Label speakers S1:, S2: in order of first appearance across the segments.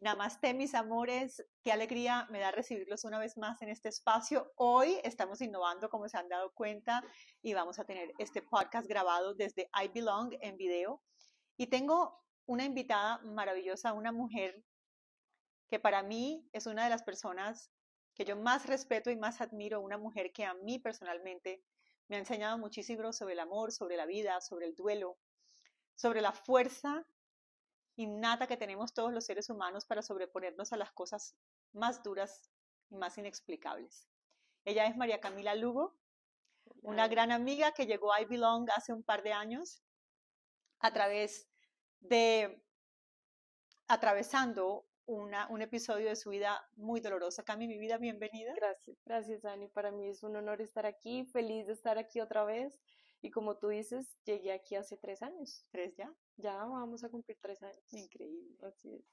S1: Namaste, mis amores. Qué alegría me da recibirlos una vez más en este espacio. Hoy estamos innovando, como se han dado cuenta, y vamos a tener este podcast grabado desde I Belong en video. Y tengo una invitada maravillosa, una mujer que para mí es una de las personas que yo más respeto y más admiro, una mujer que a mí personalmente me ha enseñado muchísimo sobre el amor, sobre la vida, sobre el duelo, sobre la fuerza innata que tenemos todos los seres humanos para sobreponernos a las cosas más duras y más inexplicables. Ella es María Camila Lugo, una gran amiga que llegó a I Belong hace un par de años a través de atravesando una, un episodio de su vida muy dolorosa. Cami, mi vida, bienvenida.
S2: Gracias, gracias, Ani. Para mí es un honor estar aquí, feliz de estar aquí otra vez. Y como tú dices, llegué aquí hace tres años.
S1: ¿Tres ya?
S2: Ya vamos a cumplir tres años.
S1: Increíble.
S2: Así es.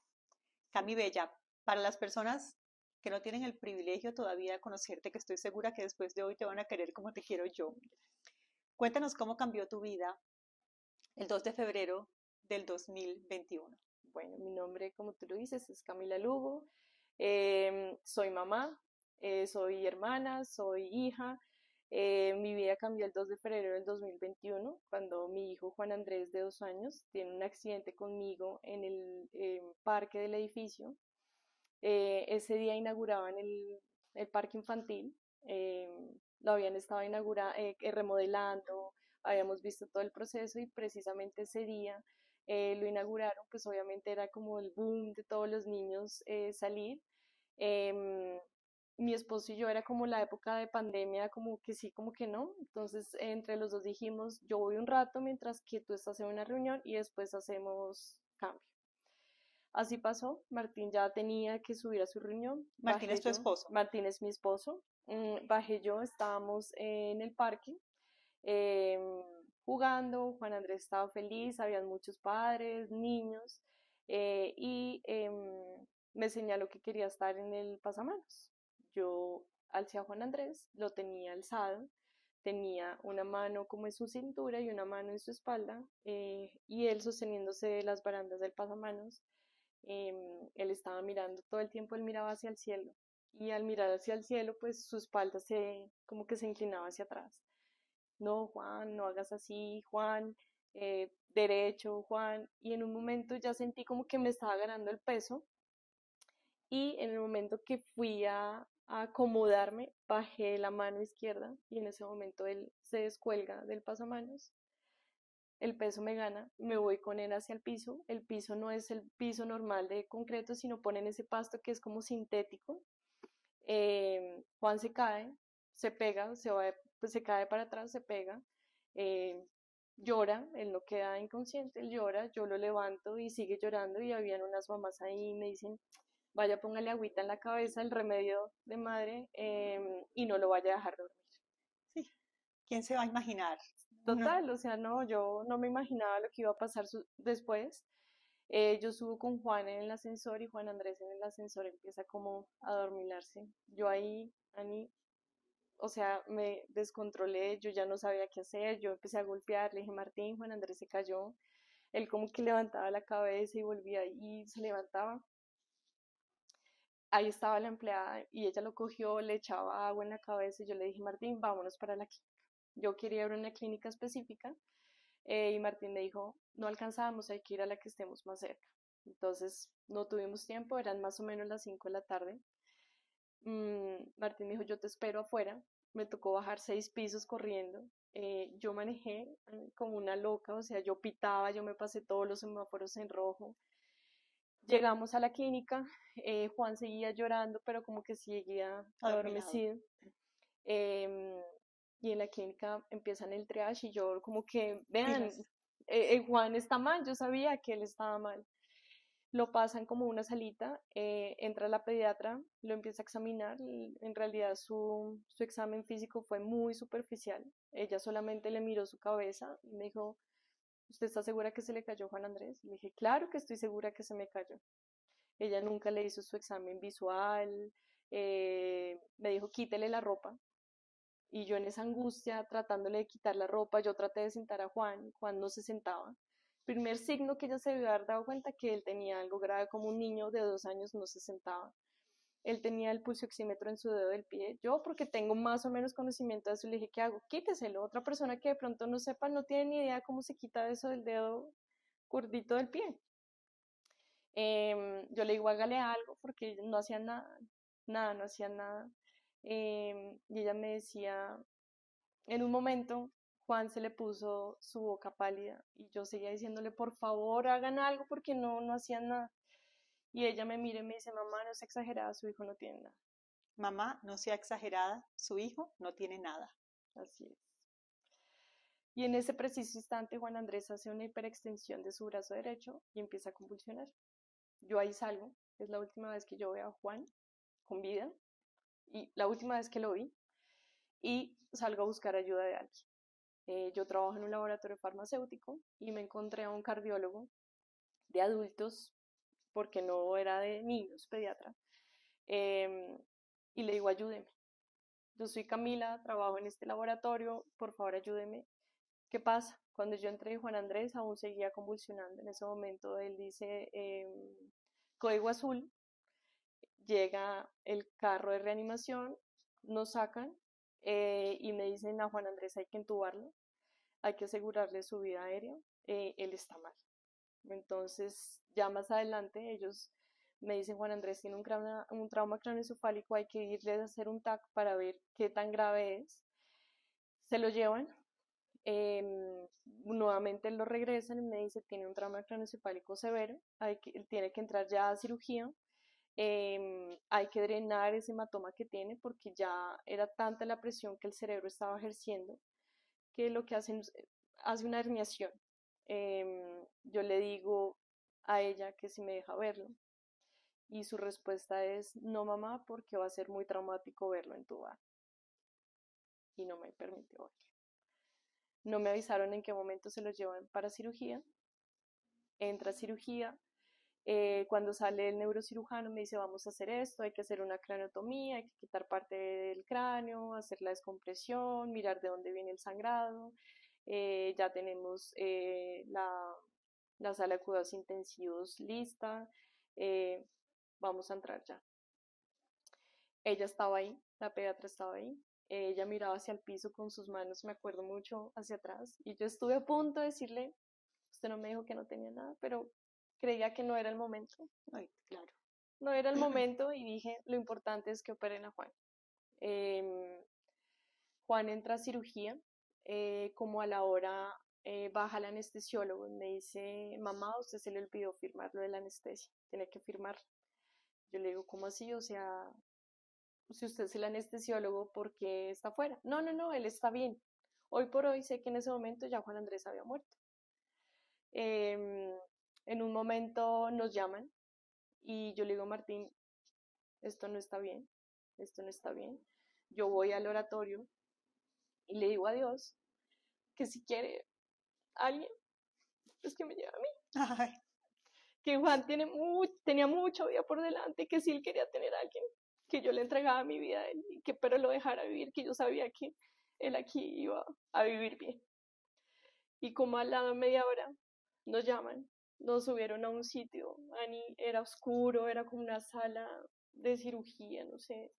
S1: Cami Bella, para las personas que no tienen el privilegio todavía de conocerte, que estoy segura que después de hoy te van a querer como te quiero yo. Cuéntanos cómo cambió tu vida el 2 de febrero del 2021.
S2: Bueno, mi nombre, como tú lo dices, es Camila Lugo. Em, soy mamá, eh, soy hermana, soy hija. Eh, mi vida cambió el 2 de febrero del 2021, cuando mi hijo Juan Andrés, de dos años, tiene un accidente conmigo en el eh, parque del edificio. Eh, ese día inauguraban el, parque infantil, lo habían estado inaugura remodelando, habíamos visto todo el proceso y precisamente ese día lo inauguraron, pues obviamente era como el boom de todos los niños salir. Em, mi esposo y yo era como la época de pandemia, como que sí, como que no. Entonces, entre los dos dijimos, yo voy un rato mientras que tú estás en una reunión y después hacemos cambio. Así pasó, Martín ya tenía que subir a su reunión.
S1: Martín es tu esposo.
S2: Martín es mi esposo. Mm, bajé yo, estábamos en el parque em, jugando, Juan Andrés estaba feliz, habían muchos padres, niños, eh, y em, me señaló que quería estar en el pasamanos yo alcé a Juan Andrés, lo tenía alzado, tenía una mano como en su cintura y una mano en su espalda, eh, y él sosteniéndose de las barandas del pasamanos, em, él estaba mirando todo el tiempo, él miraba hacia el cielo, y al mirar hacia el cielo, pues su espalda se, como que se inclinaba hacia atrás. No, Juan, no hagas así, Juan, eh, derecho, Juan, y en un momento ya sentí como que me estaba ganando el peso, y en el momento que fui a, acomodarme, bajé la mano izquierda y en ese momento él se descuelga del pasamanos. El peso me gana, me voy con él hacia el piso. El piso no es el piso normal de concreto, sino ponen ese pasto que es como sintético. Eh, Juan se cae, se pega, se, va, pues se cae para atrás, se pega, eh, llora, él no queda inconsciente, él llora, yo lo levanto y sigue llorando y habían unas mamás ahí y me dicen, vaya, póngale agüita en la cabeza, el remedio de madre, em, y no lo vaya a dejar dormir.
S1: Sí, ¿quién se va a imaginar?
S2: Total, o sea, no, yo no me imaginaba lo que iba a pasar después. Eh, yo subo con Juan en el ascensor y Juan Andrés en el ascensor empieza como a dormilarse. Yo ahí, Ani, o sea, me descontrolé, yo ya no sabía qué hacer, yo empecé a golpear, le dije, Martín, Juan Andrés se cayó. Él como que levantaba la cabeza y volvía y se levantaba ahí estaba la empleada y ella lo cogió, le echaba agua en la cabeza y yo le dije, Martín, vámonos para la clínica. Yo quería ir a una clínica específica eh, y Martín me dijo, no alcanzábamos, hay que ir a la que estemos más cerca. Entonces no tuvimos tiempo, eran más o menos las 5 de la tarde. Mm, Martín me dijo, yo te espero afuera. Me tocó bajar seis pisos corriendo. Eh, yo manejé eh, como una loca, o sea, yo pitaba, yo me pasé todos los semáforos en rojo. Llegamos a la clínica, eh, Juan seguía llorando, pero como que seguía adormecido. Eh, y en la clínica empiezan el triage y yo como que, vean, eh, eh, Juan está mal, yo sabía que él estaba mal. Lo pasan como una salita, entra la pediatra, lo empieza a examinar, en realidad su, su examen físico fue muy superficial, ella solamente le miró su cabeza y me dijo, ¿usted está segura que se le cayó Juan Andrés? Le dije, claro que estoy segura que se me cayó. Ella nunca le hizo su examen visual, eh, me dijo, quítele la ropa. Y yo en esa angustia, tratándole de quitar la ropa, yo traté de sentar a Juan, Juan no se sentaba. primer signo que ella se haber dado cuenta que él tenía algo grave, como un niño de dos años no se sentaba. Él tenía el pulso oxímetro en su dedo del pie. Yo, porque tengo más o menos conocimiento de eso, le dije, ¿qué hago? Quíteselo. Otra persona que de pronto no sepa, no tiene ni idea cómo se quita eso del dedo gordito del pie. Em, yo le digo, hágale algo, porque no hacía nada, nada, no hacía nada. Em, y ella me decía, en un momento, Juan se le puso su boca pálida y yo seguía diciéndole, por favor, hagan algo porque no, no hacían nada. Y ella me mira y me dice, mamá, no sea exagerada, su hijo no tiene nada.
S1: Mamá, no sea exagerada, su hijo no tiene nada.
S2: Así es. Y en ese preciso instante, Juan Andrés hace una hiperextensión de su brazo derecho y empieza a convulsionar. Yo ahí salgo, es la última vez que yo veo a Juan con vida y la última vez que lo vi y salgo a buscar ayuda de alguien. Eh, yo trabajo en un laboratorio farmacéutico y me encontré a un cardiólogo de adultos, porque no era de niños, pediatra, em, y le digo, ayúdeme. Yo soy Camila, trabajo en este laboratorio, por favor ayúdeme. ¿Qué pasa? Cuando yo entré, Juan Andrés aún seguía convulsionando. En ese momento él dice em, código azul, llega el carro de reanimación, nos sacan eh, y me dicen a Juan Andrés hay que entubarlo, hay que asegurarle su vida aérea, eh, él está mal. Entonces, ya más adelante ellos me dicen, Juan Andrés tiene un, trauma, un trauma craneoencefálico, hay que irle a hacer un TAC para ver qué tan grave es. Se lo llevan, em, nuevamente lo regresan y me dice, tiene un trauma craneoencefálico severo, tiene que entrar ya a cirugía, Em, hay que drenar ese hematoma que tiene porque ya era tanta la presión que el cerebro estaba ejerciendo que lo que hacen hace una herniación. Em, yo le digo a ella que si me deja verlo y su respuesta es no mamá porque va a ser muy traumático verlo en tu bar y no me permitió verlo. No me avisaron en qué momento se lo llevan para cirugía. Entra cirugía, eh, cuando sale el neurocirujano me dice vamos a hacer esto, hay que hacer una craneotomía, hay que quitar parte del cráneo, hacer la descompresión, mirar de dónde viene el sangrado. Eh, ya tenemos eh, la, la, sala de cuidados intensivos lista, vamos a entrar ya. Ella estaba ahí, la pediatra estaba ahí, ella miraba hacia el piso con sus manos, me acuerdo mucho, hacia atrás, y yo estuve a punto de decirle, usted no me dijo que no tenía nada, pero creía que no era el momento.
S1: Ay, claro.
S2: No era el momento y dije, lo importante es que operen a Juan. Em, Juan entra a cirugía, eh, como a la hora eh, baja el anestesiólogo y me dice, mamá, usted se le olvidó firmar lo de la anestesia, tiene que firmar. Yo le digo, ¿cómo así? O sea, si usted es el anestesiólogo, ¿por qué está fuera? No, no, no, él está bien. Hoy por hoy sé que en ese momento ya Juan Andrés había muerto. Eh, en un momento nos llaman y yo le digo, Martín, esto no está bien, esto no está bien. Yo voy al oratorio y le digo a Dios que si quiere alguien, pues que me lleve a mí. Que Juan tiene tenía mucha vida por delante, que si él quería tener a alguien, que yo le entregaba mi vida a él, y que pero lo dejara vivir, que yo sabía que él aquí iba a vivir bien. Y como al lado de media hora nos llaman nos subieron a un sitio, Ani, era oscuro, era como una sala de cirugía, no sé.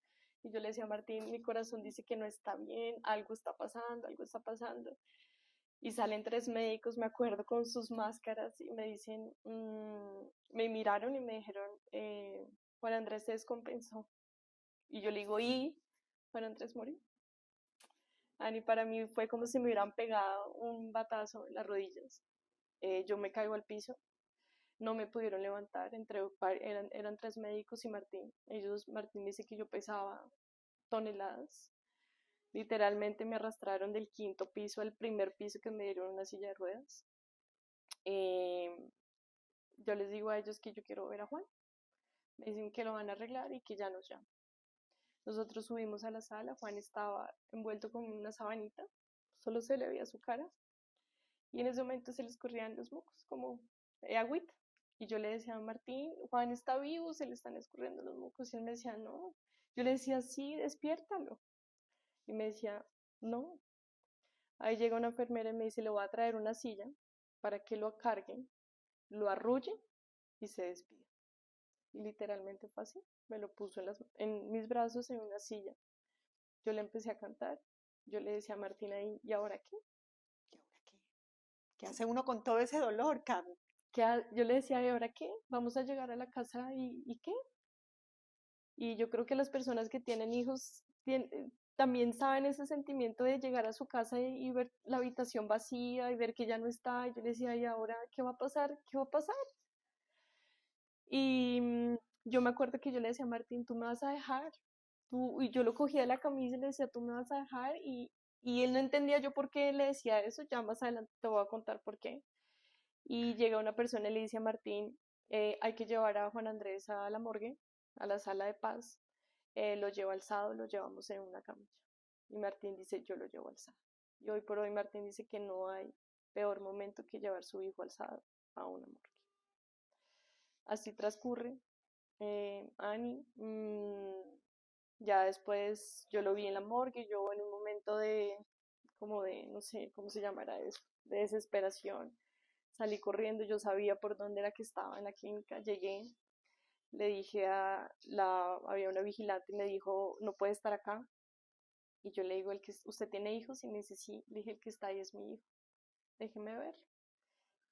S2: Y yo le decía a Martín, mi corazón dice que no está bien, algo está pasando, algo está pasando. Y salen tres médicos, me acuerdo, con sus máscaras y me dicen, mm", me miraron y me dijeron, eh, Juan Andrés se descompensó. Y yo le digo, ¿y? Juan Andrés murió. Ani, para mí fue como si me hubieran pegado un batazo en las rodillas. Eh, yo me caigo al piso, no me pudieron levantar, entre, eran, eran tres médicos y Martín. Ellos, Martín dice que yo pesaba toneladas. Literalmente me arrastraron del quinto piso al primer piso que me dieron una silla de ruedas. Em, yo les digo a ellos que yo quiero ver a Juan. Me dicen que lo van a arreglar y que ya nos llaman. Nosotros subimos a la sala, Juan estaba envuelto con una sabanita, solo se le veía su cara y en ese momento se le escurrían los mocos como eh, agüita. Y yo le decía a Martín, Juan está vivo, se le están escurriendo los mocos. Y él me decía, no. Yo le decía, sí, despiértalo. Y me decía, no. Ahí llega una enfermera y me dice, le voy a traer una silla para que lo carguen, lo arrullen y se despide. Y literalmente fue así. Me lo puso en, mis brazos en una silla. Yo le empecé a cantar. Yo le decía a Martín ahí, ¿y ahora qué?
S1: ¿Y ahora qué? ¿Qué hace uno con todo ese dolor, Cam?
S2: yo le decía, ¿y ahora qué? Vamos a llegar a la casa y, ¿y qué? Y yo creo que las personas que tienen hijos tienen, también saben ese sentimiento de llegar a su casa y, ver la habitación vacía y ver que ya no está. Y yo le decía, ¿y ahora qué va a pasar? ¿Qué va a pasar? Y mm, yo me acuerdo que yo le decía a Martín, tú me vas a dejar. Tú, y yo lo cogía de la camisa y le decía, tú me vas a dejar. Y, y él no entendía yo por qué le decía eso. Ya más adelante te voy a contar por qué. Y llega una persona y le dice a Martín, eh, hay que llevar a Juan Andrés a la morgue, a la sala de paz eh, lo llevo alzado, lo llevamos en una camilla. Y Martín dice, yo lo llevo alzado. Y hoy por hoy Martín dice que no hay peor momento que llevar su hijo alzado a una morgue. Así transcurre. Eh, Ani, mm, ya después yo lo vi en la morgue, yo en un momento de, como de, no sé cómo se llamará eso, de desesperación, salí corriendo, yo sabía por dónde era que estaba en la clínica, llegué, le dije a la, había una vigilante y me dijo, no puede estar acá. Y yo le digo, el que, ¿usted tiene hijos? Y me dice, sí. Le dije, el que está ahí es mi hijo. Déjeme ver.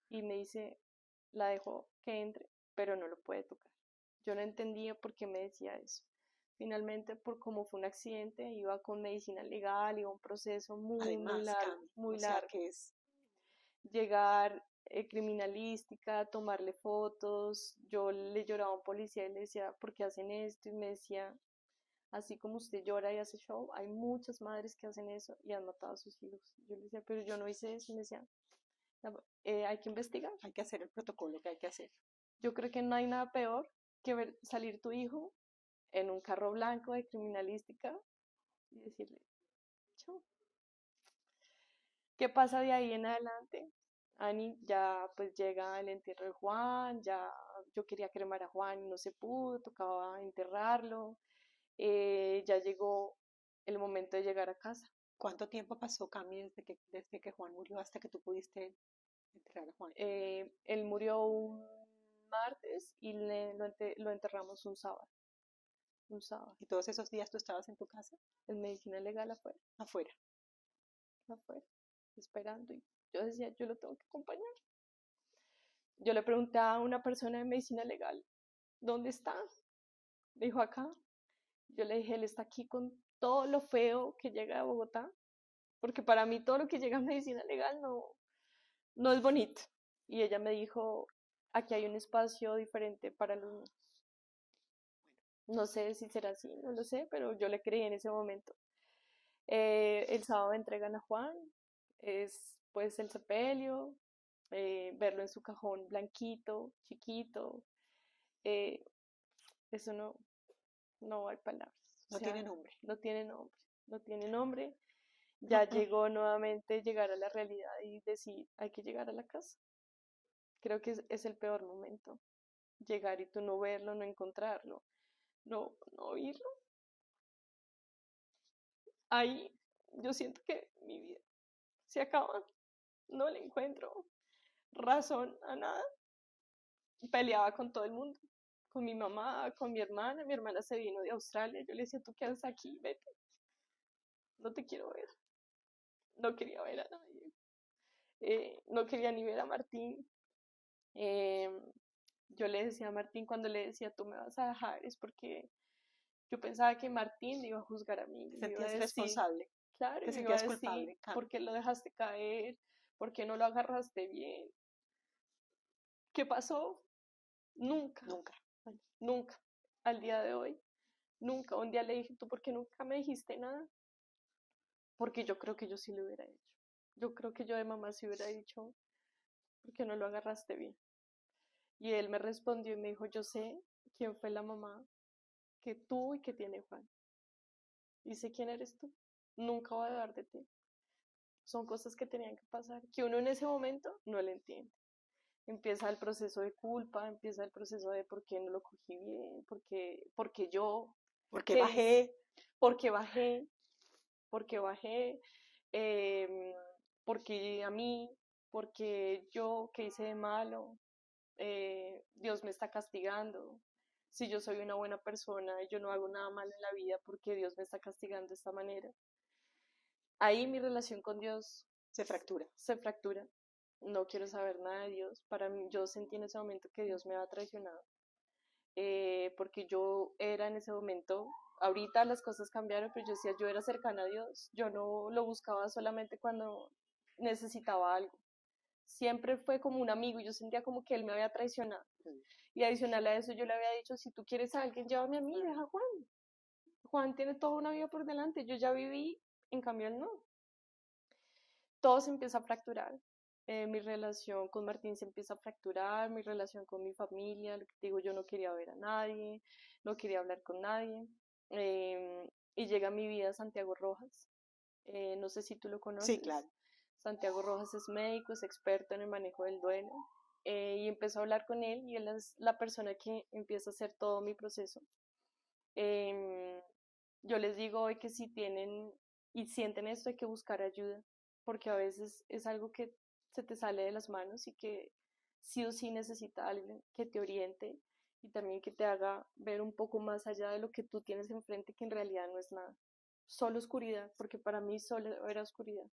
S2: Y me dice, la dejo que entre, pero no lo puede tocar. Yo no entendía por qué me decía eso. Finalmente, por cómo fue un accidente, iba con medicina legal, iba un proceso muy, muy largo, muy largo.
S1: que es
S2: llegar eh, criminalística, tomarle fotos. Yo le lloraba a un policía y le decía, ¿por qué hacen esto? Y me decía, así como usted llora y hace show, hay muchas madres que hacen eso y han matado a sus hijos. Yo le decía, pero yo no hice eso. Y me decía, eh, hay que investigar.
S1: Hay que hacer el protocolo que hay que hacer.
S2: Yo creo que no hay nada peor que ver salir tu hijo en un carro blanco de criminalística y decirle, chao. ¿Qué pasa de ahí en adelante? Ani ya pues llega el entierro de Juan, ya yo quería cremar a Juan y no se pudo, tocaba enterrarlo, eh, ya llegó el momento de llegar a casa.
S1: ¿Cuánto tiempo pasó, Cami, desde que, desde que Juan murió hasta que tú pudiste enterrar a Juan?
S2: Eh, él murió un martes y le, lo, lo, enterramos un sábado. Un sábado.
S1: ¿Y todos esos días tú estabas en tu casa?
S2: En medicina legal afuera.
S1: Afuera.
S2: Afuera. Esperando y yo decía, yo lo tengo que acompañar. Yo le pregunté a una persona de medicina legal, ¿dónde está? Dijo acá. Yo le dije, él está aquí con todo lo feo que llega de Bogotá, porque para mí todo lo que llega a medicina legal no, no es bonito. Y ella me dijo, aquí hay un espacio diferente para los niños. no sé si será así, no lo sé, pero yo le creí en ese momento. Eh, el sábado entregan a Juan, es pues el sepelio, eh, verlo en su cajón blanquito, chiquito, eh, eso no, no hay palabras.
S1: No tiene nombre.
S2: No tiene nombre, no tiene nombre. Ya llegó nuevamente llegar a la realidad y decir, hay que llegar a la casa. Creo que es, es el peor momento. Llegar y tú no verlo, no encontrarlo, no, no oírlo. Ahí yo siento que mi vida se acaba no le encuentro razón a nada. Peleaba con todo el mundo, con mi mamá, con mi hermana. Mi hermana se vino de Australia. Yo le decía, ¿tú qué haces aquí? Vete. No te quiero ver. No quería ver a nadie. Eh, no quería ni ver a Martín. Em, yo le decía a Martín cuando le decía, tú me vas a dejar, es porque yo pensaba que Martín me iba a juzgar a mí.
S1: Te sentías responsable.
S2: Claro, te sentías culpable. ¿Por qué lo dejaste caer? ¿Por qué no lo agarraste bien? ¿Qué pasó? Nunca.
S1: Nunca.
S2: Nunca. Al día de hoy. Nunca. Un día le dije, ¿tú por qué nunca me dijiste nada? Porque yo creo que yo sí lo hubiera hecho. Yo creo que yo de mamá sí hubiera dicho, ¿por qué no lo agarraste bien? Y él me respondió y me dijo, yo sé quién fue la mamá que tú y que tiene Juan. Y sé quién eres tú. Nunca voy a dar de ti son cosas que tenían que pasar, que uno en ese momento no le entiende. Empieza el proceso de culpa, empieza el proceso de por qué no lo cogí bien, por qué, porque yo,
S1: porque bajé,
S2: porque bajé, porque bajé, eh, porque a mí, porque yo que hice de malo, eh, Dios me está castigando. Si yo soy una buena persona y yo no hago nada malo en la vida, porque Dios me está castigando de esta manera. Ahí mi relación con Dios
S1: se fractura.
S2: Se fractura. No quiero saber nada de Dios. Para mí, yo sentí en ese momento que Dios me había traicionado. Eh, porque yo era en ese momento, ahorita las cosas cambiaron, pero yo decía, yo era cercana a Dios. Yo no lo buscaba solamente cuando necesitaba algo siempre fue como un amigo y yo sentía como que él me había traicionado. Y adicional a eso yo le había dicho, si tú quieres a alguien, llévame a mí, deja a Juan. Juan tiene toda una vida por delante, yo ya viví, en cambio él no. Todo se empieza a fracturar. Eh, mi relación con Martín se empieza a fracturar, mi relación con mi familia, lo que digo, yo no quería ver a nadie, no quería hablar con nadie. Em, y llega a mi vida Santiago Rojas. Eh, no sé si tú lo conoces.
S1: Sí, claro.
S2: Santiago Rojas es médico, es experto en el manejo del duelo. Eh, y empezó a hablar con él y él es la persona que empieza a hacer todo mi proceso. Em, yo les digo hoy que si tienen y sienten esto hay que buscar ayuda, porque a veces es algo que se te sale de las manos y que sí o sí necesita alguien que te oriente y también que te haga ver un poco más allá de lo que tú tienes enfrente, que en realidad no es nada. Solo oscuridad, porque para mí solo era oscuridad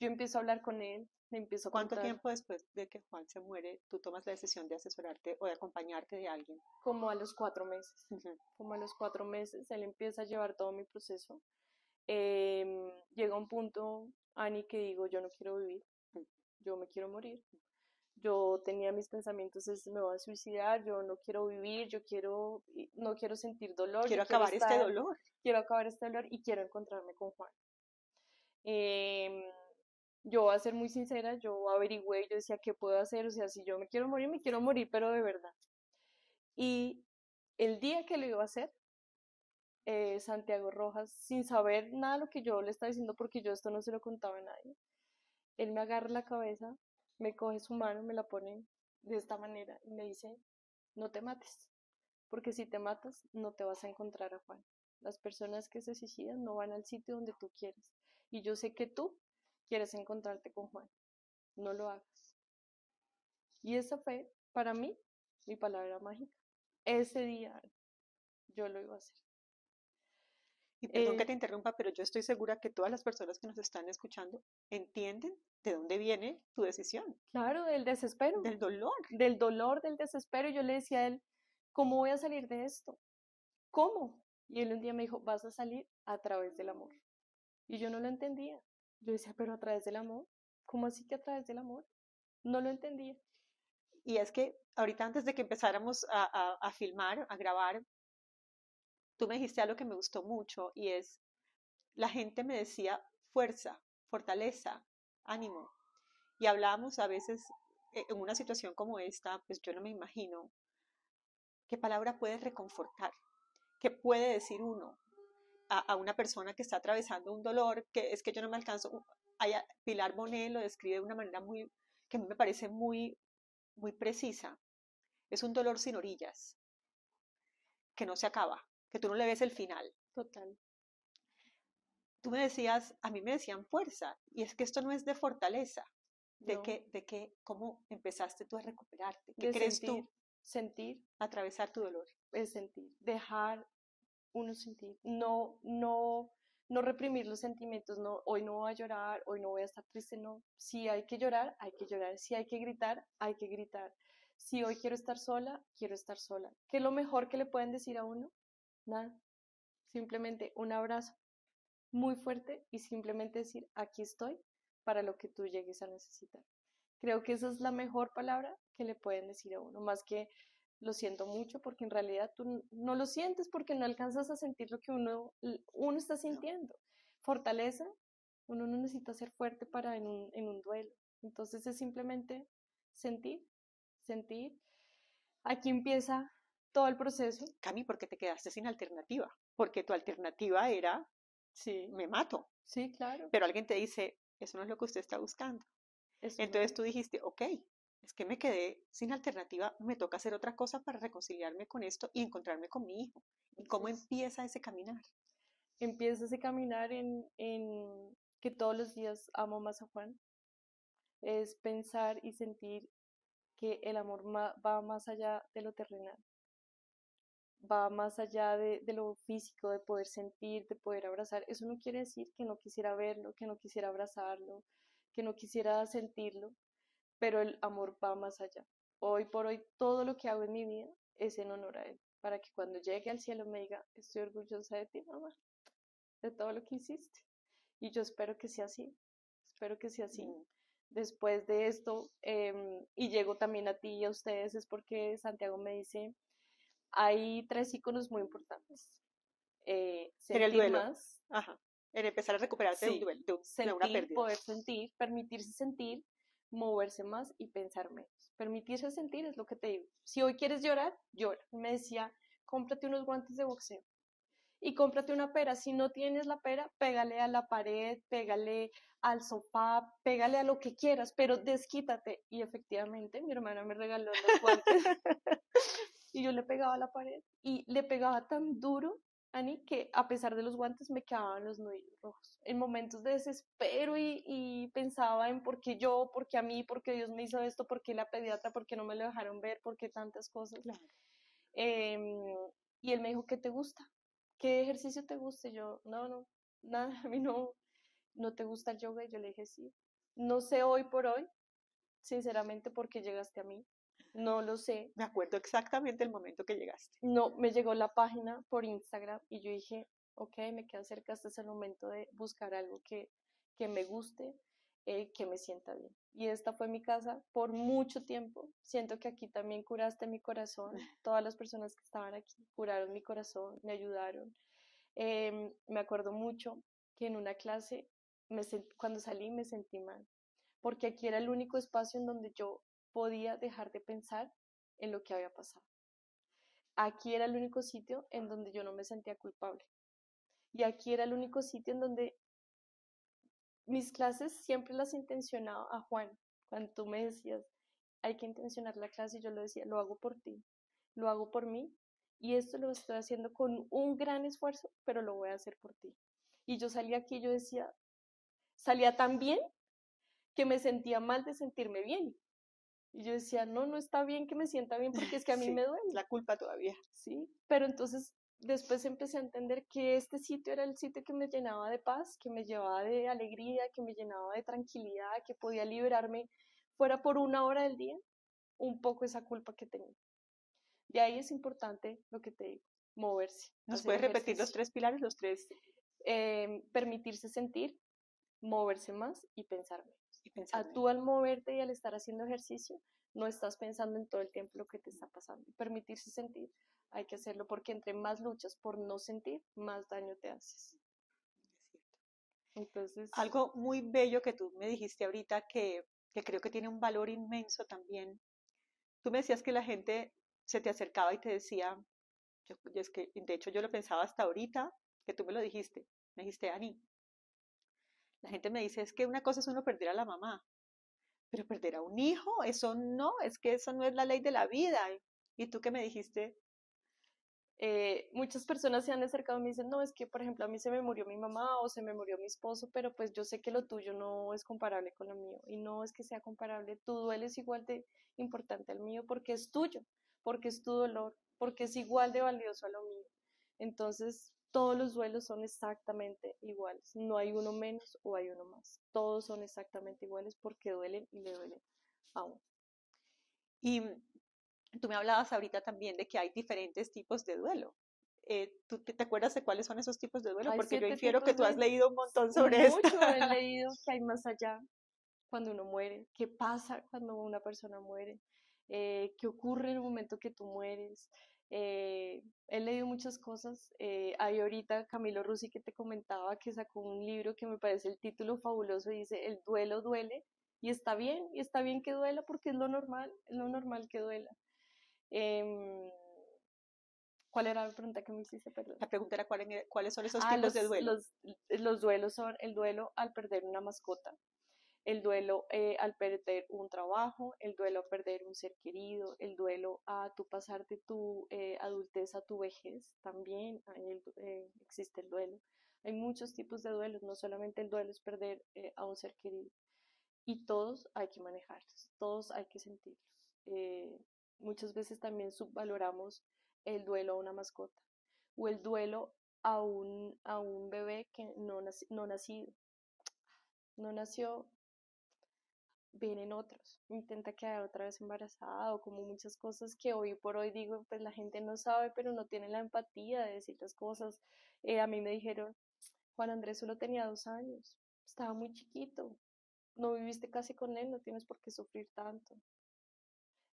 S2: yo empiezo a hablar con él, le empiezo a
S1: ¿Cuánto tiempo después de que Juan se muere, tú tomas la decisión de asesorarte o de acompañarte de alguien?
S2: Como a los cuatro meses. Como a los cuatro meses, él empieza a llevar todo mi proceso. Em, llega un punto, Ani, que digo, yo no quiero vivir, yo me quiero morir. Yo tenía mis pensamientos, es, me voy a suicidar, yo no quiero vivir, yo quiero, no quiero sentir dolor.
S1: Quiero acabar este dolor.
S2: Quiero acabar este dolor y quiero encontrarme con Juan. Eh, yo voy a ser muy sincera, yo averigüé, yo decía, ¿qué puedo hacer? O sea, si yo me quiero morir, me quiero morir, pero de verdad. Y el día que lo iba a hacer, eh, Santiago Rojas, sin saber nada de lo que yo le estaba diciendo, porque yo esto no se lo contaba a nadie, él me agarra la cabeza, me coge su mano, me la pone de esta manera y me dice, no te mates, porque si te matas, no te vas a encontrar a Juan. Las personas que se suicidan no van al sitio donde tú quieres. Y yo sé que tú quieres encontrarte con Juan, no lo hagas. Y esa fue, para mí, mi palabra mágica. Ese día yo lo iba a hacer.
S1: Y perdón que eh te interrumpa, pero yo estoy segura que todas las personas que nos están escuchando entienden de dónde viene tu decisión.
S2: Claro, del desespero.
S1: Del dolor.
S2: Del dolor, del desespero. Yo le decía a él, ¿cómo voy a salir de esto? ¿Cómo? Y él un día me dijo, vas a salir a través del amor. Y yo no lo entendía. Yo decía, pero a través del amor, ¿cómo así que a través del amor? No lo entendía.
S1: Y es que ahorita antes de que empezáramos a, a, filmar, a grabar, tú me dijiste algo que me gustó mucho y es, la gente me decía fuerza, fortaleza, ánimo. Y hablábamos a veces eh, en una situación como esta, pues yo no me imagino qué palabra puede reconfortar, qué puede decir uno, a, una persona que está atravesando un dolor, que es que yo no me alcanzo. Pilar Bonet lo describe de una manera muy, que me parece muy, muy precisa. Es un dolor sin orillas, que no se acaba, que tú no le ves el final.
S2: Total.
S1: Tú me decías, a mí me decían fuerza, y es que esto no es de fortaleza, de que, de que, cómo empezaste tú a recuperarte, ¿qué crees tú?
S2: Sentir.
S1: Atravesar tu dolor.
S2: Es sentir, dejar uno sentir, no, no, no reprimir los sentimientos, no, hoy no voy a llorar, hoy no voy a estar triste, no, si hay que llorar, hay que llorar, si hay que gritar, hay que gritar, si hoy quiero estar sola, quiero estar sola. ¿Qué es lo mejor que le pueden decir a uno? Nada, simplemente un abrazo muy fuerte y simplemente decir, aquí estoy para lo que tú llegues a necesitar. Creo que esa es la mejor palabra que le pueden decir a uno, más que lo siento mucho, porque en realidad tú no lo sientes porque no alcanzas a sentir lo que uno, uno está sintiendo. Fortaleza, uno no necesita ser fuerte para en un, en un duelo. Entonces es simplemente sentir, sentir. Aquí empieza todo el proceso.
S1: Cami, porque te quedaste sin alternativa, porque tu alternativa era,
S2: sí,
S1: me mato.
S2: Sí, claro.
S1: Pero alguien te dice, eso no es lo que usted está buscando. Entonces tú dijiste, ok, es que me quedé sin alternativa, me toca hacer otra cosa para reconciliarme con esto y encontrarme con mi hijo. ¿Y cómo empieza ese caminar?
S2: Empieza ese caminar en, en que todos los días amo más a Juan. es pensar y sentir que el amor va más allá de lo terrenal, va más allá de, de, lo físico, de poder sentir, de poder abrazar. Eso no quiere decir que no quisiera verlo, que no quisiera abrazarlo, que no quisiera sentirlo, pero el amor va más allá. Hoy por hoy todo lo que hago en mi vida es en honor a él, para que cuando llegue al cielo me diga, estoy orgullosa de ti, mamá, de todo lo que hiciste. Y yo espero que sea así, espero que sea así. Mm. Después de esto, em, y llego también a ti y a ustedes, es porque Santiago me dice, hay tres iconos muy importantes.
S1: Eh, el duelo. Más, Ajá. En empezar a recuperarse de, duelo, de, una pérdida.
S2: Poder sentir, permitirse sentir, moverse más y pensar menos. Permitirse sentir es lo que te digo. Si hoy quieres llorar, llora. Me decía, cómprate unos guantes de boxeo y cómprate una pera. Si no tienes la pera, pégale a la pared, pégale al sofá, pégale a lo que quieras, pero desquítate. Y efectivamente, mi hermana me regaló los guantes y yo le pegaba a la pared y le pegaba tan duro, Ani, que a pesar de los guantes me quedaban los nudillos rojos. En momentos de desespero y, pensaba en por qué yo, por qué a mí, por qué Dios me hizo esto, por qué la pediatra, por qué no me lo dejaron ver, por qué tantas cosas. Em, y él me dijo, ¿qué te gusta? ¿qué ejercicio te gusta? yo, no, no, nada, a mí no, no te gusta el yoga. Y yo le dije, sí. No sé hoy por hoy, sinceramente, por qué llegaste a mí. No lo sé.
S1: Me acuerdo exactamente el momento que llegaste.
S2: No, me llegó la página por Instagram y yo dije, ok, me queda cerca, este es el momento de buscar algo que, que me guste, eh, que me sienta bien. Y esta fue mi casa por mucho tiempo. Siento que aquí también curaste mi corazón. Todas las personas que estaban aquí curaron mi corazón, me ayudaron. Em, me acuerdo mucho que en una clase, me cuando salí me sentí mal, porque aquí era el único espacio en donde yo podía dejar de pensar en lo que había pasado. Aquí era el único sitio en donde yo no me sentía culpable. Y aquí era el único sitio en donde mis clases siempre las intencionaba a Juan. Cuando tú me decías, hay que intencionar la clase, yo lo decía, lo hago por ti, lo hago por mí. Y esto lo estoy haciendo con un gran esfuerzo, pero lo voy a hacer por ti. Y yo salía aquí y yo decía, salía tan bien que me sentía mal de sentirme bien. Y yo decía, no, no está bien que me sienta bien porque es que a mí me duele.
S1: La culpa todavía.
S2: Sí, pero entonces después empecé a entender que este sitio era el sitio que me llenaba de paz, que me llevaba de alegría, que me llenaba de tranquilidad, que podía liberarme fuera por una hora del día, un poco esa culpa que tenía. De ahí es importante lo que te digo, moverse.
S1: ¿Nos puedes repetir los tres pilares, los tres?
S2: Em, permitirse sentir, moverse más y pensar menos. Pensar tú al moverte y al estar haciendo ejercicio, no estás pensando en todo el tiempo lo que te está pasando. Permitirse sentir, hay que hacerlo porque entre más luchas por no sentir, más daño te haces.
S1: Entonces, algo muy bello que tú me dijiste ahorita que, que creo que tiene un valor inmenso también. Tú me decías que la gente se te acercaba y te decía, yo, es que de hecho yo lo pensaba hasta ahorita, que tú me lo dijiste, me dijiste, Ani, la gente me dice, es que una cosa es uno perder a la mamá, pero perder a un hijo, eso no, es que eso no es la ley de la vida. ¿Y tú qué me dijiste?
S2: Eh, muchas personas se han acercado y me dicen, no, es que por ejemplo a mí se me murió mi mamá o se me murió mi esposo, pero pues yo sé que lo tuyo no es comparable con lo mío y no es que sea comparable, tu duelo es igual de importante al mío porque es tuyo, porque es tu dolor, porque es igual de valioso a lo mío. Entonces, todos los duelos son exactamente iguales, no hay uno menos o hay uno más, todos son exactamente iguales porque duelen y le duelen a uno.
S1: Y Tú me hablabas ahorita también de que hay diferentes tipos de duelo. Eh, ¿Tú te, acuerdas de cuáles son esos tipos de duelo? Porque yo infiero que tú has leído un montón sobre
S2: esto. Mucho he leído que hay más allá cuando uno muere, qué pasa cuando una persona muere, eh, qué ocurre en el momento que tú mueres. Eh, he leído muchas cosas. hay ahorita Camilo Rusi que te comentaba que sacó un libro que me parece el título fabuloso y dice El duelo duele y está bien, y está bien que duela porque es lo normal, es lo normal que duela. Em, ¿Cuál era la pregunta que me hiciste? Perdón.
S1: La pregunta era cuáles son esos ah, tipos de duelo.
S2: Los, duelos son el duelo al perder una mascota, el duelo eh, al perder un trabajo, el duelo a perder un ser querido, el duelo a tu pasar de tu eh, adultez a tu vejez, también eh, existe el duelo. Hay muchos tipos de duelos, no solamente el duelo es perder a un ser querido. y todos hay que manejarlos, todos hay que sentirlos. Muchas veces también subvaloramos el duelo a una mascota o el duelo a un, a un bebé que no, no nacido. No nació, vienen otros, intenta quedar otra vez embarazada o como muchas cosas que hoy por hoy digo, pues la gente no sabe, pero no tiene la empatía de decir las cosas. Eh, a mí me dijeron, Juan Andrés solo tenía dos años, estaba muy chiquito, no viviste casi con él, no tienes por qué sufrir tanto.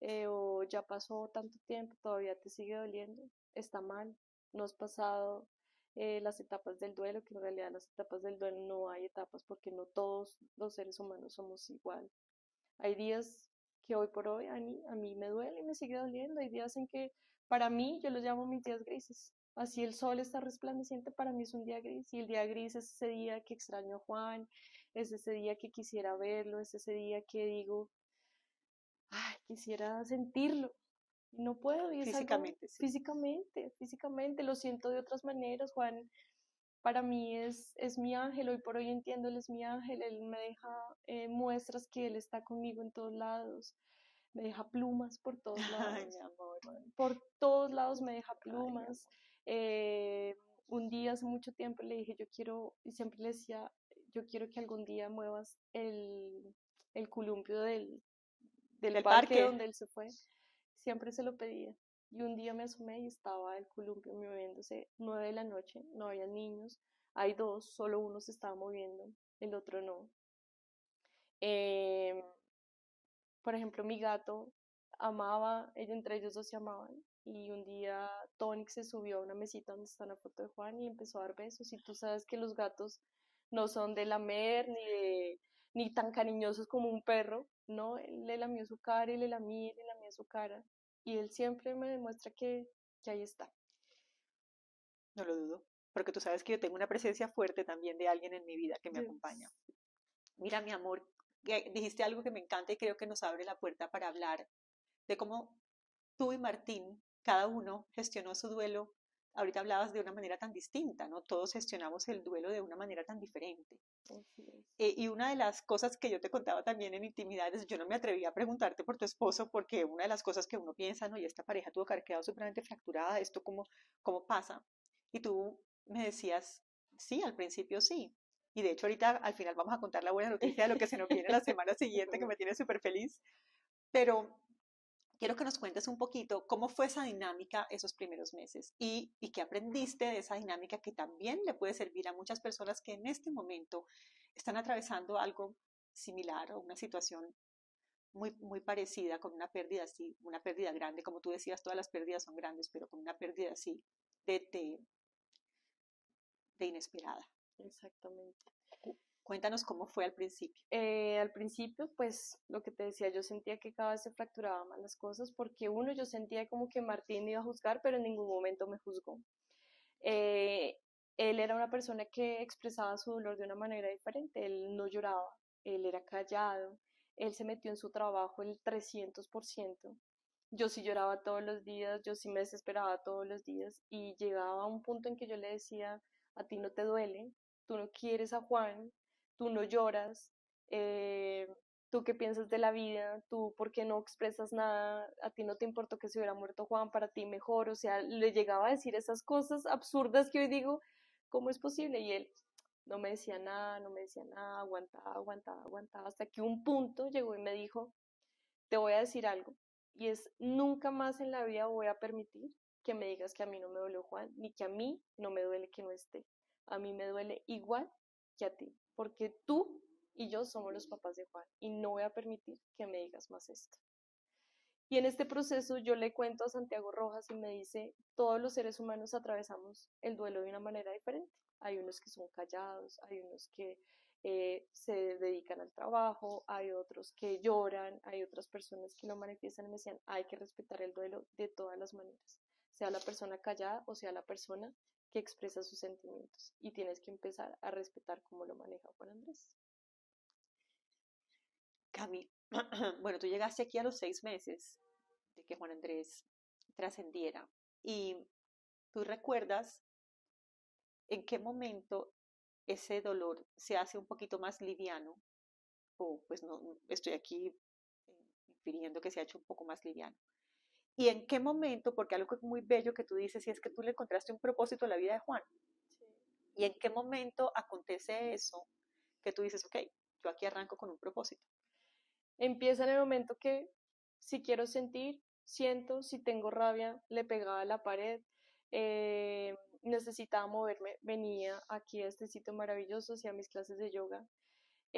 S2: Eh, o ya pasó tanto tiempo, todavía te sigue doliendo, está mal, no has pasado eh, las etapas del duelo, que en realidad las etapas del duelo no hay etapas porque no todos los seres humanos somos igual. Hay días que hoy por hoy a mí, a mí me duele y me sigue doliendo, hay días en que para mí yo los llamo mis días grises. Así el sol está resplandeciente, para mí es un día gris. Y el día gris es ese día que extraño a Juan, es ese día que quisiera verlo, es ese día que digo, ay, quisiera sentirlo. Y no puedo. Y
S1: físicamente.
S2: Físicamente, físicamente. Lo siento de otras maneras, Juan. Para mí es, es mi ángel, hoy por hoy entiendo, él es mi ángel, él me deja eh, muestras que él está conmigo en todos lados, me deja plumas por todos lados.
S1: Ay, mi amor.
S2: Por todos lados me deja plumas. Eh, un día hace mucho tiempo le dije, yo quiero, y siempre le decía, yo quiero que algún día muevas el, el columpio del, del, parque, donde él se fue. Siempre se lo pedía. Y un día me asomé y estaba el columpio moviéndose nueve de la noche, no había niños, hay dos, solo uno se estaba moviendo, el otro no. Em, por ejemplo, mi gato amaba, entre ellos dos se amaban, y un día Tonic se subió a una mesita donde está la foto de Juan y empezó a dar besos, y tú sabes que los gatos no son de lamer ni de ni tan cariñosos como un perro, ¿no? Él le lamió su cara y le lamí, le lamió su cara. Y él siempre me demuestra que, que ahí está.
S1: No lo dudo, porque tú sabes que yo tengo una presencia fuerte también de alguien en mi vida que me acompaña. Mira, mi amor, dijiste algo que me encanta y creo que nos abre la puerta para hablar de cómo tú y Martín, cada uno gestionó su duelo ahorita hablabas de una manera tan distinta, ¿no? Todos gestionamos el duelo de una manera tan diferente. Eh, y una de las cosas que yo te contaba también en intimidades, yo no me atreví a preguntarte por tu esposo porque una de las cosas que uno piensa, ¿no? Y esta pareja tuvo que haber quedado supremamente fracturada, ¿esto cómo, cómo pasa? Y tú me decías, sí, al principio sí. Y de hecho ahorita al final vamos a contar la buena noticia de lo que se nos viene la semana siguiente, que me tiene súper feliz. Pero quiero que nos cuentes un poquito cómo fue esa dinámica esos primeros meses y, y qué aprendiste de esa dinámica que también le puede servir a muchas personas que en este momento están atravesando algo similar o una situación muy, muy parecida con una pérdida así, una pérdida grande, como tú decías, todas las pérdidas son grandes, pero con una pérdida así de, de, de inesperada.
S2: Exactamente.
S1: Cuéntanos cómo fue al principio.
S2: Eh, al principio, pues lo que te decía, yo sentía que cada vez se fracturaban más las cosas porque uno, yo sentía como que Martín iba a juzgar, pero en ningún momento me juzgó. Eh, él era una persona que expresaba su dolor de una manera diferente, él no lloraba, él era callado, él se metió en su trabajo el 300%. Yo sí lloraba todos los días, yo sí me desesperaba todos los días y llegaba a un punto en que yo le decía, a ti no te duele, tú no quieres a Juan, tú no lloras, eh, tú qué piensas de la vida, tú por qué no expresas nada, a ti no te importó que se hubiera muerto Juan, para ti mejor, o sea, le llegaba a decir esas cosas absurdas que hoy digo, ¿cómo es posible? Y él no me decía nada, no me decía nada, aguantaba, aguantaba, aguantaba, hasta que un punto llegó y me dijo, te voy a decir algo, y es, nunca más en la vida voy a permitir que me digas que a mí no me duele Juan, ni que a mí no me duele que no esté. A mí me duele igual que a ti porque tú y yo somos los papás de Juan y no voy a permitir que me digas más esto. Y en este proceso yo le cuento a Santiago Rojas y me dice, todos los seres humanos atravesamos el duelo de una manera diferente. Hay unos que son callados, hay unos que eh, se dedican al trabajo, hay otros que lloran, hay otras personas que lo manifiestan y me decían, hay que respetar el duelo de todas las maneras, sea la persona callada o sea la persona expresa sus sentimientos y tienes que empezar a respetar cómo lo maneja Juan Andrés.
S1: Cami, bueno, tú llegaste aquí a los seis meses de que Juan Andrés trascendiera y tú recuerdas en qué momento ese dolor se hace un poquito más liviano o pues no, estoy aquí eh, infiriendo que se ha hecho un poco más liviano. ¿Y en qué momento, porque algo que es muy bello que tú dices, y es que tú le encontraste un propósito a la vida de Juan, ¿y en qué momento acontece eso que tú dices, ok, yo aquí arranco con un propósito?
S2: Empieza en el momento que si quiero sentir, siento, si tengo rabia, le pegaba a la pared, eh, necesitaba moverme, venía aquí a este sitio maravilloso, hacía mis clases de yoga.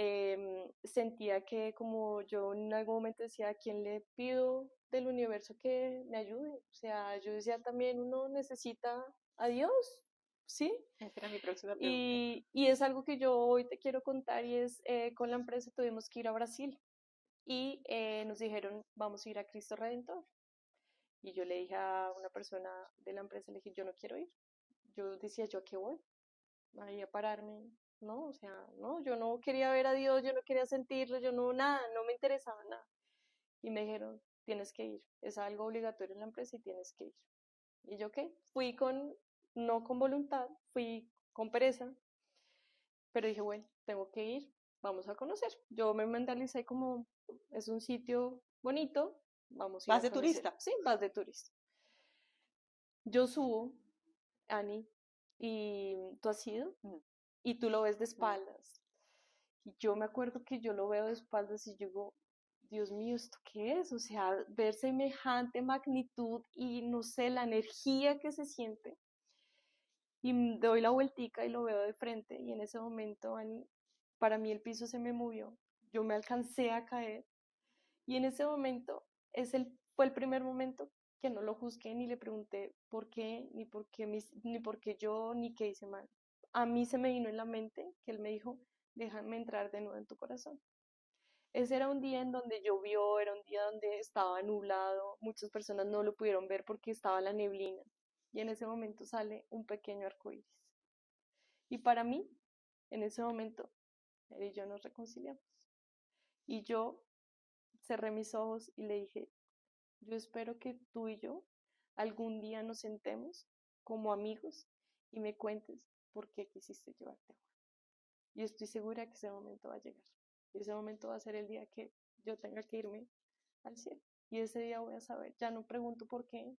S2: Em, sentía que como yo en algún momento decía, ¿a quién le pido del universo que me ayude? O sea, yo decía también, uno necesita a Dios, ¿sí?
S1: Esa era mi próxima pregunta.
S2: Y, y es algo que yo hoy te quiero contar y es, eh, con la empresa tuvimos que ir a Brasil y eh, nos dijeron, vamos a ir a Cristo Redentor. Y yo le dije a una persona de la empresa, le dije, yo no quiero ir. Yo decía, ¿yo a qué voy? Ahí a pararme. No, o sea, no, yo no quería ver a Dios, yo no quería sentirlo, yo no, nada, no me interesaba nada. Y me dijeron, tienes que ir, es algo obligatorio en la empresa y tienes que ir. Y yo, ¿qué? Fui con, no con voluntad, fui con pereza, pero dije, bueno, tengo que ir, vamos a conocer. Yo me mentalicé como, es un sitio bonito, vamos a ir
S1: ¿Vas
S2: a
S1: de
S2: conocer.
S1: turista?
S2: Sí, vas de turista. Yo subo, Ani, y tú has ido,
S1: Mm.
S2: Y tú lo ves de espaldas. Y yo me acuerdo que yo lo veo de espaldas y yo digo, Dios mío, ¿esto qué es? O sea, ver semejante magnitud y no sé, la energía que se siente. Y doy la vueltica y lo veo de frente y en ese momento, para mí el piso se me movió. Yo me alcancé a caer y en ese momento es el, fue el primer momento que no lo juzgué ni le pregunté por qué, ni por qué, mis- ni por qué yo, ni qué hice mal. A mí se me vino en la mente que él me dijo, déjame entrar de nuevo en tu corazón. Ese era un día en donde llovió, era un día donde estaba nublado, muchas personas no lo pudieron ver porque estaba la neblina y en ese momento sale un pequeño arco iris. Y para mí, en ese momento, él y yo nos reconciliamos. Y yo cerré mis ojos y le dije, yo espero que tú y yo algún día nos sentemos como amigos y me cuentes por qué quisiste llevarte a Juan. Y estoy segura que ese momento va a llegar. Y ese momento va a ser el día que yo tenga que irme al cielo. Y ese día voy a saber. Ya no pregunto por qué,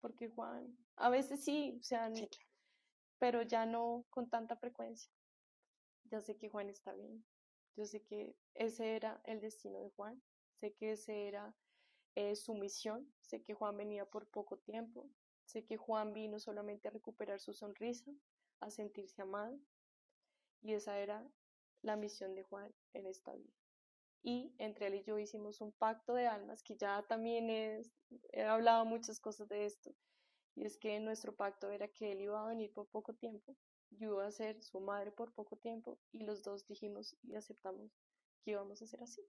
S2: porque Juan, a veces sí, o sea,
S1: Sí, claro.
S2: pero ya no con tanta frecuencia. Ya sé que Juan está bien. Yo sé que ese era el destino de Juan. Sé que ese era eh, su misión. Sé que Juan venía por poco tiempo. Sé que Juan vino solamente a recuperar su sonrisa, a sentirse amado. Y esa era la misión de Juan en esta vida. Y entre él y yo hicimos un pacto de almas que ya también he hablado muchas cosas de esto. Y es que nuestro pacto era que él iba a venir por poco tiempo, yo iba a ser su madre por poco tiempo y los dos dijimos y aceptamos que íbamos a ser así.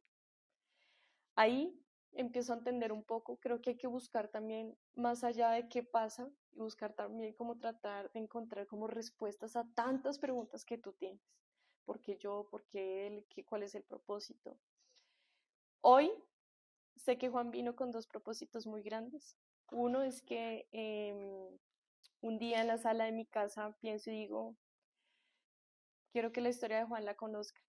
S2: Ahí empiezo a entender un poco, creo que hay que buscar también más allá de qué pasa y buscar también cómo tratar de encontrar como respuestas a tantas preguntas que tú tienes. ¿Por qué yo? ¿Por qué él? ¿Qué, ¿Cuál es el propósito? Hoy sé que Juan vino con dos propósitos muy grandes. Uno es que em, un día en la sala de mi casa pienso y digo, quiero que la historia de Juan la conozca.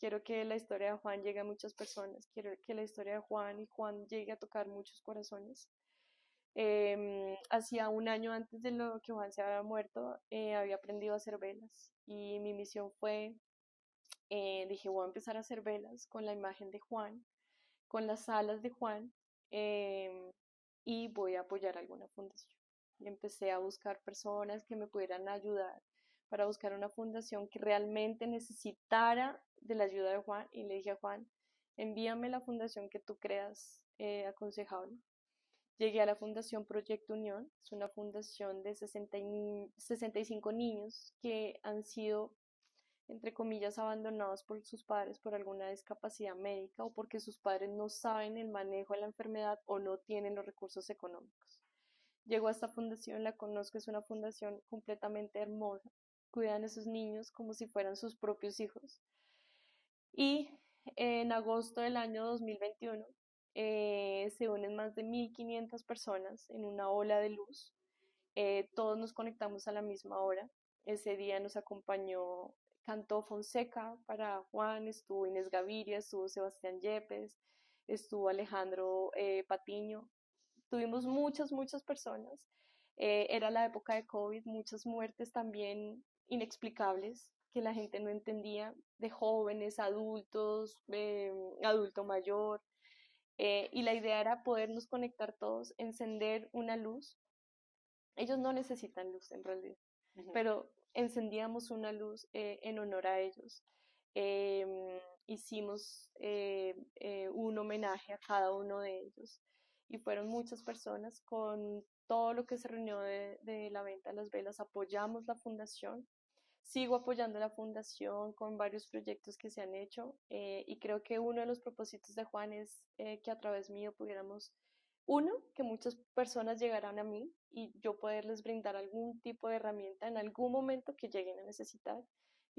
S2: Quiero que la historia de Juan llegue a muchas personas. Quiero que la historia de Juan y Juan llegue a tocar muchos corazones. Em, hacía un año antes de lo que Juan se había muerto, eh, había aprendido a hacer velas y mi misión fue, eh, dije, voy a empezar a hacer velas con la imagen de Juan, con las alas de Juan em, y voy a apoyar alguna fundación. Y empecé a buscar personas que me pudieran ayudar para buscar una fundación que realmente necesitara de la ayuda de Juan y le dije a Juan, envíame la fundación que tú creas eh, aconsejable. Llegué a la Fundación Proyecto Unión, es una fundación de 60 y ni- 65 niños que han sido, entre comillas, abandonados por sus padres por alguna discapacidad médica o porque sus padres no saben el manejo de la enfermedad o no tienen los recursos económicos. Llego a esta fundación, la conozco, es una fundación completamente hermosa. Cuidan a esos niños como si fueran sus propios hijos. Y en agosto del año 2021 eh, se unen más de 1.500 personas en una ola de luz. Eh, todos nos conectamos a la misma hora. Ese día nos acompañó cantó Fonseca para Juan, estuvo Inés Gaviria, estuvo Sebastián Yepes, estuvo Alejandro eh, Patiño. Tuvimos muchas, muchas personas. Eh, era la época de COVID, muchas muertes también inexplicables que la gente no entendía, de jóvenes, adultos, eh, adulto mayor. y la idea era podernos conectar todos, encender una luz. Ellos no necesitan luz en realidad, pero encendíamos una luz en honor a ellos. Hicimos eh, eh, un homenaje a cada uno de ellos y fueron muchas personas con todo lo que se reunió de, la venta de las velas. Apoyamos la fundación, sigo apoyando la fundación con varios proyectos que se han hecho eh, y creo que uno de los propósitos de Juan es que a través mío pudiéramos, uno, que muchas personas llegaran a mí y yo poderles brindar algún tipo de herramienta en algún momento que lleguen a necesitar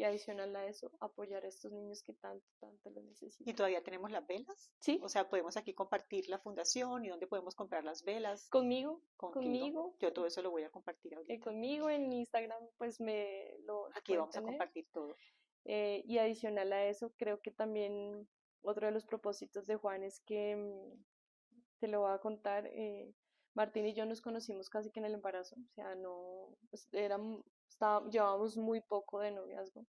S2: y adicional a eso, apoyar a estos niños que tanto, tanto lo necesitan.
S1: ¿Y todavía tenemos las velas?
S2: Sí.
S1: O sea, podemos aquí compartir la fundación y dónde podemos comprar las velas.
S2: Conmigo. Conmigo.
S1: Yo todo eso lo voy a compartir ahorita.
S2: Eh, conmigo en Instagram, pues me lo.
S1: Aquí vamos a compartir todo.
S2: Eh, y adicional a eso, creo que también otro de los propósitos de Juan es que mm, te lo voy a contar. Eh, Martín y yo nos conocimos casi que en el embarazo, o sea, no, pues, era, llevábamos muy poco de noviazgo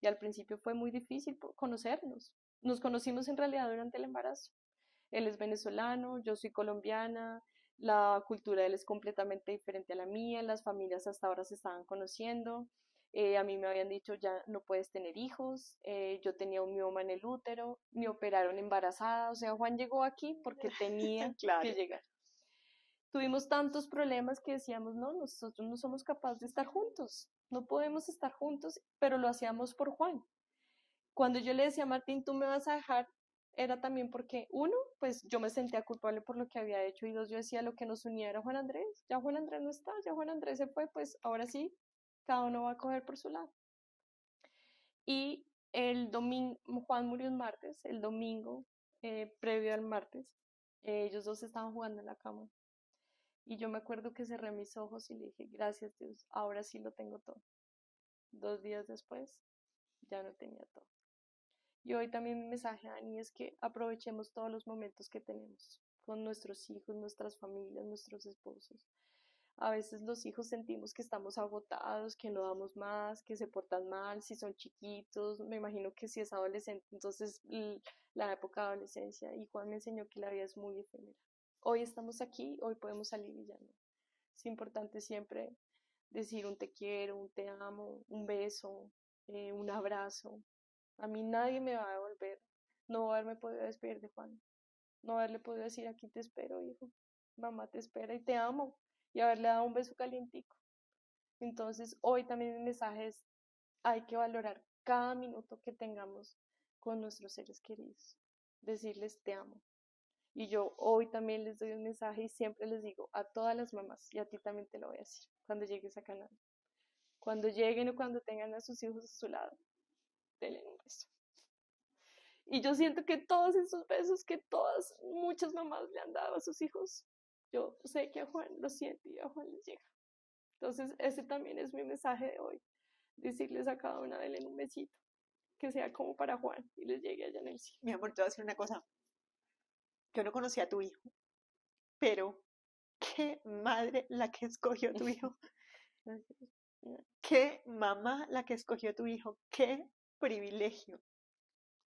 S2: y al principio fue muy difícil conocernos. Nos conocimos en realidad durante el embarazo. Él es venezolano, yo soy colombiana, la cultura de él es completamente diferente a la mía, las familias hasta ahora se estaban conociendo. Eh, a mí me habían dicho ya no puedes tener hijos, eh, yo tenía un mioma en el útero, me operaron embarazada, o sea, Juan llegó aquí porque tenía que llegar tuvimos tantos problemas que decíamos, no, nosotros no somos capaces de estar juntos, no podemos estar juntos, pero lo hacíamos por Juan. Cuando yo le decía a Martín, tú me vas a dejar, era también porque, uno, pues yo me sentía culpable por lo que había hecho, y dos, yo decía, lo que nos unía era Juan Andrés, ya Juan Andrés no está, ya Juan Andrés se fue, pues ahora sí, cada uno va a coger por su lado. Y el domingo, Juan murió un martes, el domingo, eh, previo al martes, ellos dos estaban jugando en la cama y yo me acuerdo que cerré mis ojos y le dije, gracias Dios, ahora sí lo tengo todo. Dos días después, ya no tenía todo. Y hoy también mi mensaje, Ani, es que aprovechemos todos los momentos que tenemos con nuestros hijos, nuestras familias, nuestros esposos. A veces los hijos sentimos que estamos agotados, que no damos más, que se portan mal, si son chiquitos, me imagino que si es adolescente, entonces la época de adolescencia. Y Juan me enseñó que la vida es muy efímera hoy estamos aquí, hoy podemos salir y ya no. Es importante siempre decir un te quiero, un te amo, un beso, eh, un abrazo. A mí nadie me va a devolver no haberme podido despedir de Juan, no haberle podido decir aquí te espero, hijo, mamá te espera y te amo, y haberle dado un beso calientico. Entonces, hoy también mi mensaje es, hay que valorar cada minuto que tengamos con nuestros seres queridos, decirles te amo, y yo hoy también les doy un mensaje y siempre les digo a todas las mamás, y a ti también te lo voy a decir cuando llegues a Canadá. Cuando lleguen o cuando tengan a sus hijos a su lado, denle un beso. Y yo siento que todos esos besos que todas, muchas mamás le han dado a sus hijos, yo sé que a Juan lo siente y a Juan les llega. Entonces, ese también es mi mensaje de hoy. Decirles a cada una, denle un besito, que sea como para Juan y les llegue allá en el cielo.
S1: Mi amor, te voy a decir una cosa yo no conocía a tu hijo, pero qué madre la que escogió tu hijo. Qué mamá la que escogió tu hijo. Qué privilegio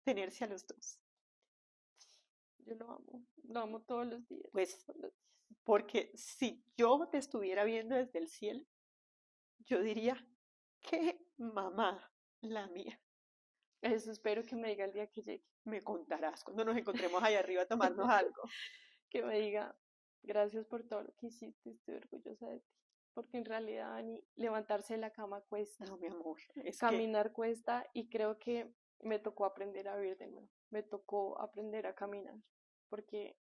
S1: tenerse a los dos.
S2: Yo lo amo, lo amo todos los días.
S1: Pues, porque si yo te estuviera viendo desde el cielo, yo diría, qué mamá la mía.
S2: Eso espero que me diga el día que llegue.
S1: Me contarás cuando nos encontremos ahí arriba a tomarnos algo.
S2: que me diga, gracias por todo lo que hiciste, estoy orgullosa de ti. Porque en realidad, ni levantarse de la cama cuesta.
S1: No, mi amor.
S2: Caminar cuesta y creo que me tocó aprender a vivir de nuevo. Me tocó aprender a caminar. Porque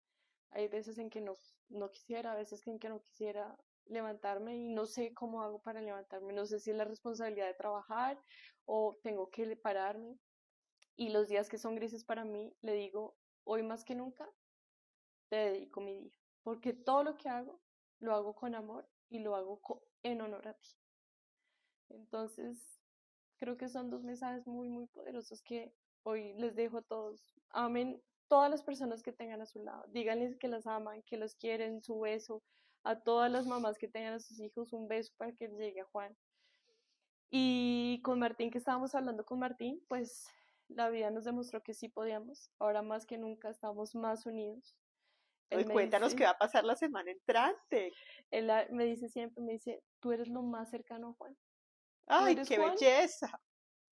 S2: hay veces en que no, no quisiera, a veces en que no quisiera levantarme y no sé cómo hago para levantarme. No sé si es la responsabilidad de trabajar o tengo que pararme y los días que son grises para mí, le digo, hoy más que nunca, te dedico mi día, porque todo lo que hago, lo hago con amor y lo hago en honor a ti. Entonces, Creo que son dos mensajes muy, muy poderosos que hoy les dejo a todos. Amen todas las personas que tengan a su lado. Díganles que las aman, que los quieren, su beso. A todas las mamás que tengan a sus hijos, un beso para que llegue a Juan. Y con Martín, que estábamos hablando con Martín, pues la vida nos demostró que sí podíamos. Ahora más que nunca estamos más unidos.
S1: Él cuéntanos qué va a pasar la semana entrante.
S2: Él me dice siempre, me dice, tú eres lo más cercano a Juan.
S1: ¡Ay, qué belleza!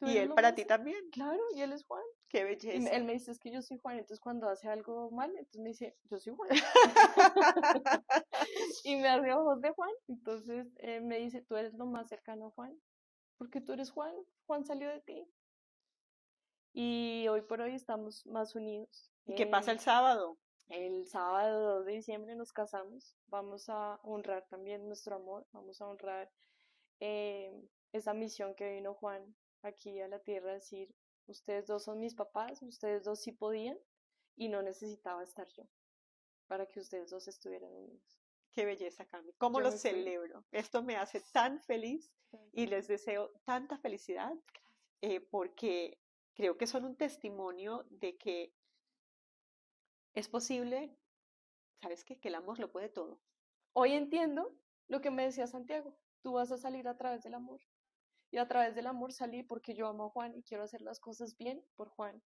S1: Y él para ti también.
S2: Claro, y él es Juan.
S1: Qué belleza.
S2: él me dice, es que yo soy Juan, entonces cuando hace algo mal, entonces me dice, yo soy Juan. y me hace ojos de Juan. Entonces eh, me dice, tú eres lo más cercano a Juan, porque tú eres Juan, Juan salió de ti. Y hoy por hoy estamos más unidos.
S1: ¿Y qué pasa el sábado?
S2: El sábado 2 de diciembre nos casamos. Vamos a honrar también nuestro amor, vamos a honrar eh, esa misión que vino Juan aquí a la tierra, decir, ustedes dos son mis papás, ustedes dos sí podían y no necesitaba estar yo para que ustedes dos estuvieran unidos.
S1: Qué belleza, Cami. ¿Cómo lo celebro? Esto me hace tan feliz y les deseo tanta felicidad eh, porque creo que son un testimonio de que es posible, ¿sabes qué? Que el amor lo puede todo.
S2: Hoy entiendo lo que me decía Santiago, tú vas a salir a través del amor. Y a través del amor salí porque yo amo a Juan y quiero hacer las cosas bien por Juan.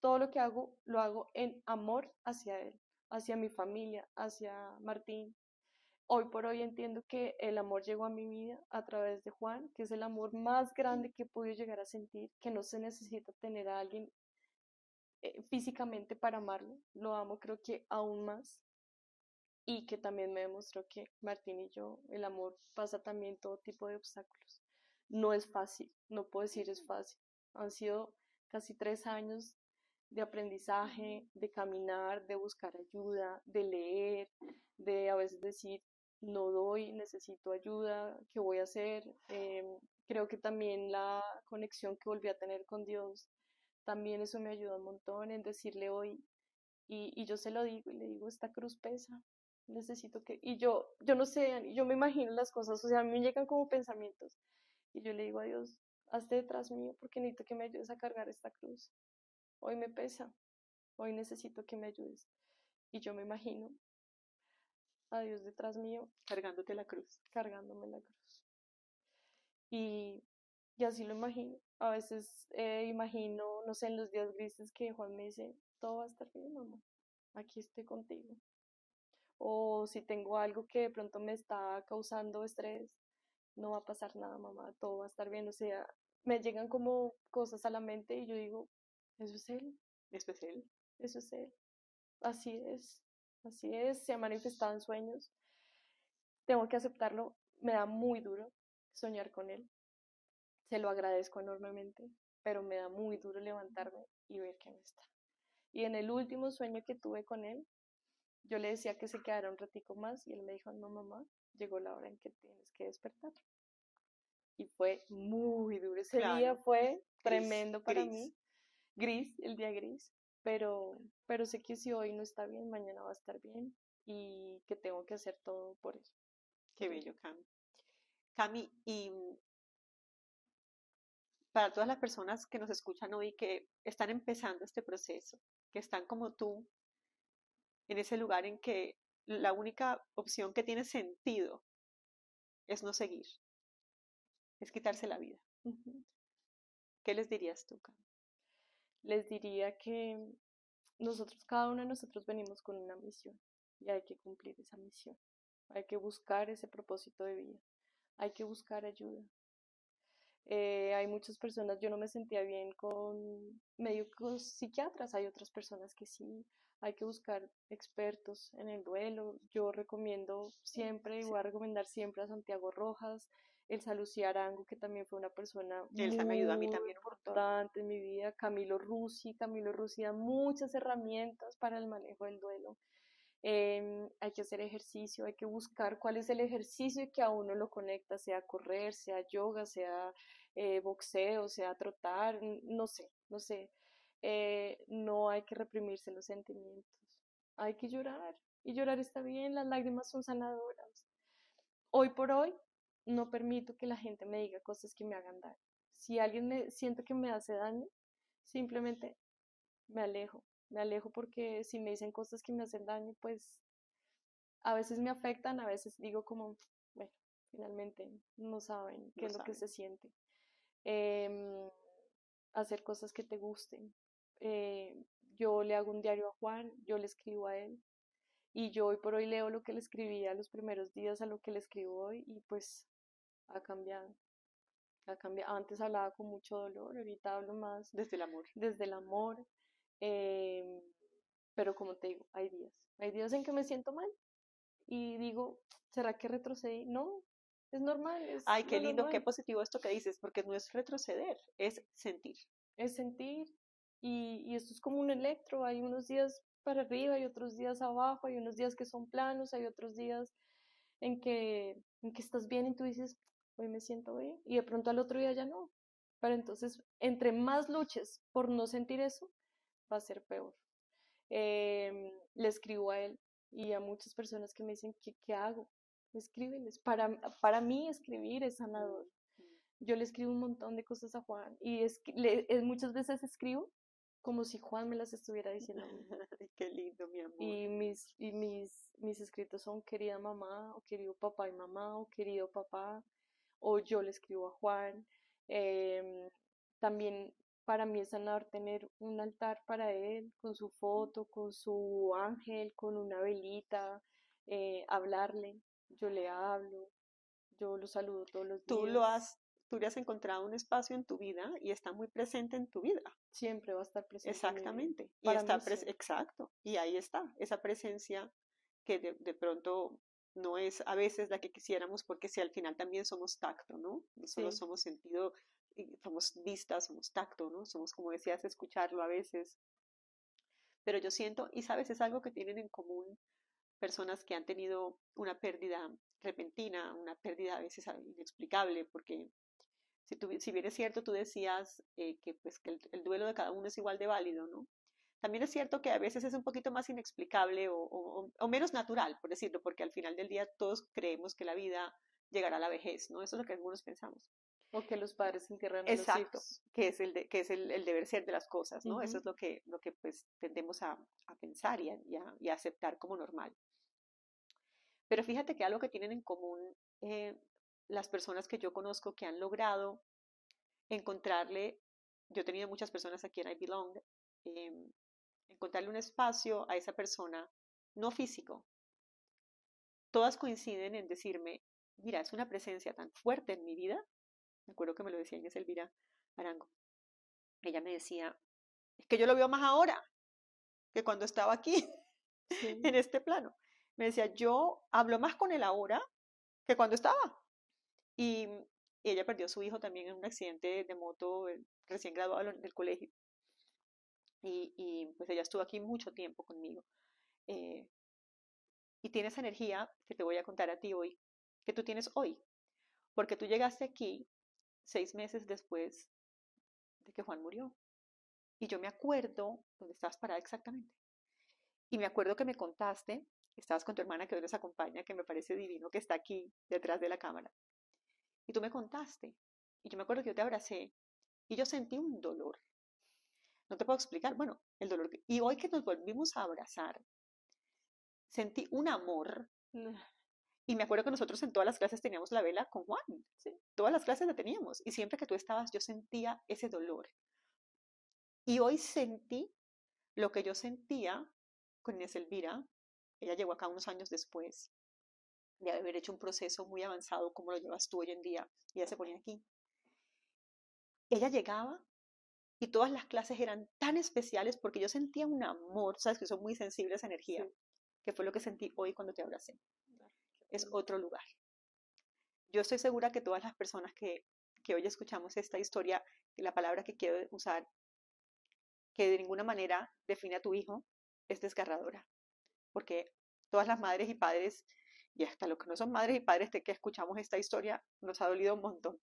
S2: Todo lo que hago lo hago en amor hacia él, hacia mi familia, hacia Martín, Hoy por hoy entiendo que el amor llegó a mi vida a través de Juan, que es el amor más grande que he podido llegar a sentir, que no se necesita tener a alguien eh, físicamente para amarlo, lo amo creo que aún más. Y que también me demostró que Martín y yo, el amor pasa también todo tipo de obstáculos. No es fácil, no puedo decir es fácil. Han sido casi tres años de aprendizaje, de caminar, de buscar ayuda, de leer, de a veces decir, no doy, necesito ayuda, ¿qué voy a hacer? Em, creo que también la conexión que volví a tener con Dios, también eso me ayuda un montón en decirle hoy, y, y yo se lo digo y le digo, esta cruz pesa, necesito que, y yo, yo no sé, yo me imagino las cosas, o sea, a mí me llegan como pensamientos, y yo le digo a Dios, hazte detrás mío porque necesito que me ayudes a cargar esta cruz. Hoy me pesa, hoy necesito que me ayudes. Y yo me imagino a Dios detrás mío,
S1: cargándote la cruz,
S2: cargándome la cruz. Y, y así lo imagino. A veces eh, imagino, no sé, en los días grises que Juan me dice, todo va a estar bien, mamá, aquí estoy contigo. O si tengo algo que de pronto me está causando estrés, no va a pasar nada, mamá, todo va a estar bien. O sea, me llegan como cosas a la mente y yo digo, eso es él.
S1: Eso es él.
S2: Eso es él. Así es. Así es, se ha manifestado en sueños. Tengo que aceptarlo, me da muy duro soñar con él. Se lo agradezco enormemente, pero me da muy duro levantarme y ver que no está. Y en el último sueño que tuve con él, yo le decía que se quedara un ratico más y él me dijo, no mamá, llegó la hora en que tienes que despertar. Y fue muy duro. Ese día fue tremendo para mí. Gris, el día gris pero, pero sé que si hoy no está bien, mañana va a estar bien y que tengo que hacer todo por eso.
S1: Qué bello, Cami. Cami, y para todas las personas que nos escuchan hoy que están empezando este proceso, que están como tú, en ese lugar en que la única opción que tiene sentido es no seguir, es quitarse la vida. ¿Qué les dirías tú, Cami?
S2: Les diría que nosotros, cada uno de nosotros venimos con una misión y hay que cumplir esa misión. Hay que buscar ese propósito de vida. Hay que buscar ayuda. Eh, hay muchas personas, yo no me sentía bien con médicos psiquiatras, hay otras personas que sí. Hay que buscar expertos en el duelo. Yo recomiendo siempre y voy a recomendar siempre a Santiago Rojas, Elsa Lucía Arango, que también fue una persona
S1: Elsa me ayudó a mí también
S2: importante en mi vida, Camilo Rusi, Camilo Rusi da muchas herramientas para el manejo del duelo. Em, hay que hacer ejercicio, hay que buscar cuál es el ejercicio que a uno lo conecta, sea correr, sea yoga, sea eh, boxeo, sea trotar, no sé, no sé. Eh, no hay que reprimirse los sentimientos, hay que llorar y llorar está bien, las lágrimas son sanadoras. Hoy por hoy no permito que la gente me diga cosas que me hagan daño. si alguien me siento que me hace daño, simplemente me alejo, me alejo porque si me dicen cosas que me hacen daño, pues a veces me afectan, a veces digo como, bueno, finalmente no saben qué es lo que se siente. Em, hacer cosas que te gusten. Eh, yo le hago un diario a Juan, yo le escribo a él y yo hoy por hoy leo lo que le escribía los primeros días a lo que le escribo hoy y pues ha cambiado. Ha cambiado. Antes hablaba con mucho dolor, ahorita hablo más
S1: desde el amor.
S2: Desde el amor. Em, pero como te digo, hay días. Hay días en que me siento mal y digo, ¿será que retrocedí? No, es normal.
S1: Ay, qué lindo, qué positivo esto que dices, porque no es retroceder, es sentir.
S2: Es sentir. Y, y esto es como un electro, hay unos días para arriba, hay otros días abajo, hay unos días que son planos, hay otros días en que, en que estás bien y tú dices, hoy me siento bien, y de pronto al otro día ya no. Pero entonces, entre más luches por no sentir eso, va a ser peor. Em, le escribo a él y a muchas personas que me dicen, ¿qué, qué hago? Escríbeles. Para, para mí escribir es sanador. Yo le escribo un montón de cosas a Juan y es, le, muchas veces escribo como si Juan me las estuviera diciendo.
S1: Qué lindo, mi amor.
S2: Y mis, y mis, mis escritos son querida mamá, o querido papá y mamá, o querido papá, o yo le escribo a Juan. Em, también para mí es sanar tener un altar para él, con su foto, con su ángel, con una velita, eh, hablarle. Yo le hablo, yo lo saludo todos los días.
S1: Tú lo has, tú le has encontrado un espacio en tu vida y está muy presente en tu vida.
S2: Siempre va a estar presente.
S1: Exactamente. Y está exacto. Y ahí está, esa presencia que de, de, pronto no es a veces la que quisiéramos, porque si al final también somos tacto, ¿no? No solo somos sentido, somos vistas, somos tacto, ¿no? Somos, como decías, escucharlo a veces. Pero yo siento, y sabes, es algo que tienen en común personas que han tenido una pérdida repentina, una pérdida a veces inexplicable, porque si, si bien es cierto, tú decías eh, que, pues, que el, duelo de cada uno es igual de válido, ¿no? También es cierto que a veces es un poquito más inexplicable o, o, menos natural, por decirlo, porque al final del día todos creemos que la vida llegará a la vejez, ¿no? Eso es lo que algunos pensamos.
S2: O que los padres entierran
S1: a Exacto, los hijos. que es, el, que es el, el, deber ser de las cosas, ¿no? Eso es lo que, lo que pues tendemos a, a pensar y a, y, a, aceptar como normal. Pero fíjate que algo que tienen en común eh, las personas que yo conozco que han logrado encontrarle, yo he tenido muchas personas aquí en I Belong, eh, encontrarle un espacio a esa persona, no físico. Todas coinciden en decirme, mira, es una presencia tan fuerte en mi vida me acuerdo que me lo decía Inés Elvira Arango. Ella me decía, es que yo lo veo más ahora que cuando estaba aquí, en este plano. Me decía, yo hablo más con él ahora que cuando estaba. Y, ella perdió a su hijo también en un accidente de moto recién graduado del colegio. Y, pues ella estuvo aquí mucho tiempo conmigo. Eh, y tiene esa energía que te voy a contar a ti hoy, que tú tienes hoy. Porque tú llegaste aquí seis meses después de que Juan murió. Y yo me acuerdo dónde estabas parada exactamente. Y me acuerdo que me contaste, estabas con tu hermana que hoy nos acompaña, que me parece divino, que está aquí detrás de la cámara. Y tú me contaste. Y yo me acuerdo que yo te abracé y yo sentí un dolor. No te puedo explicar, bueno, el dolor. Y hoy que nos volvimos a abrazar, sentí un amor y me acuerdo que nosotros en todas las clases teníamos la vela con Juan, ¿sí? todas las clases la teníamos. Y siempre que tú estabas, yo sentía ese dolor. Y hoy sentí lo que yo sentía con Inés Elvira. Ella llegó acá unos años después de haber hecho un proceso muy avanzado como lo llevas tú hoy en día. Y ella se ponía aquí. Ella llegaba y todas las clases eran tan especiales porque yo sentía un amor, sabes que soy muy sensible a esa energía, que fue lo que sentí hoy cuando te abracé es otro lugar. Yo estoy segura que todas las personas que, que hoy escuchamos esta historia, la palabra que quiero usar, que de ninguna manera define a tu hijo, es desgarradora. Porque todas las madres y padres, y hasta los que no son madres y padres de que escuchamos esta historia, nos ha dolido un montón.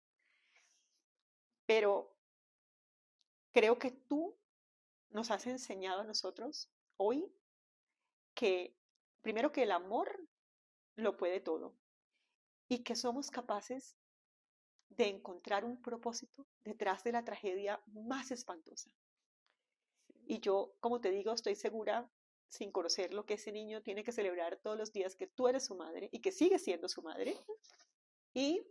S1: Pero creo que tú nos has enseñado a nosotros hoy que, primero que el amor lo puede todo y que somos capaces de encontrar un propósito detrás de la tragedia más espantosa. Y yo, como te digo, estoy segura, sin conocer lo que ese niño tiene que celebrar todos los días que tú eres su madre y que sigue siendo su madre. Y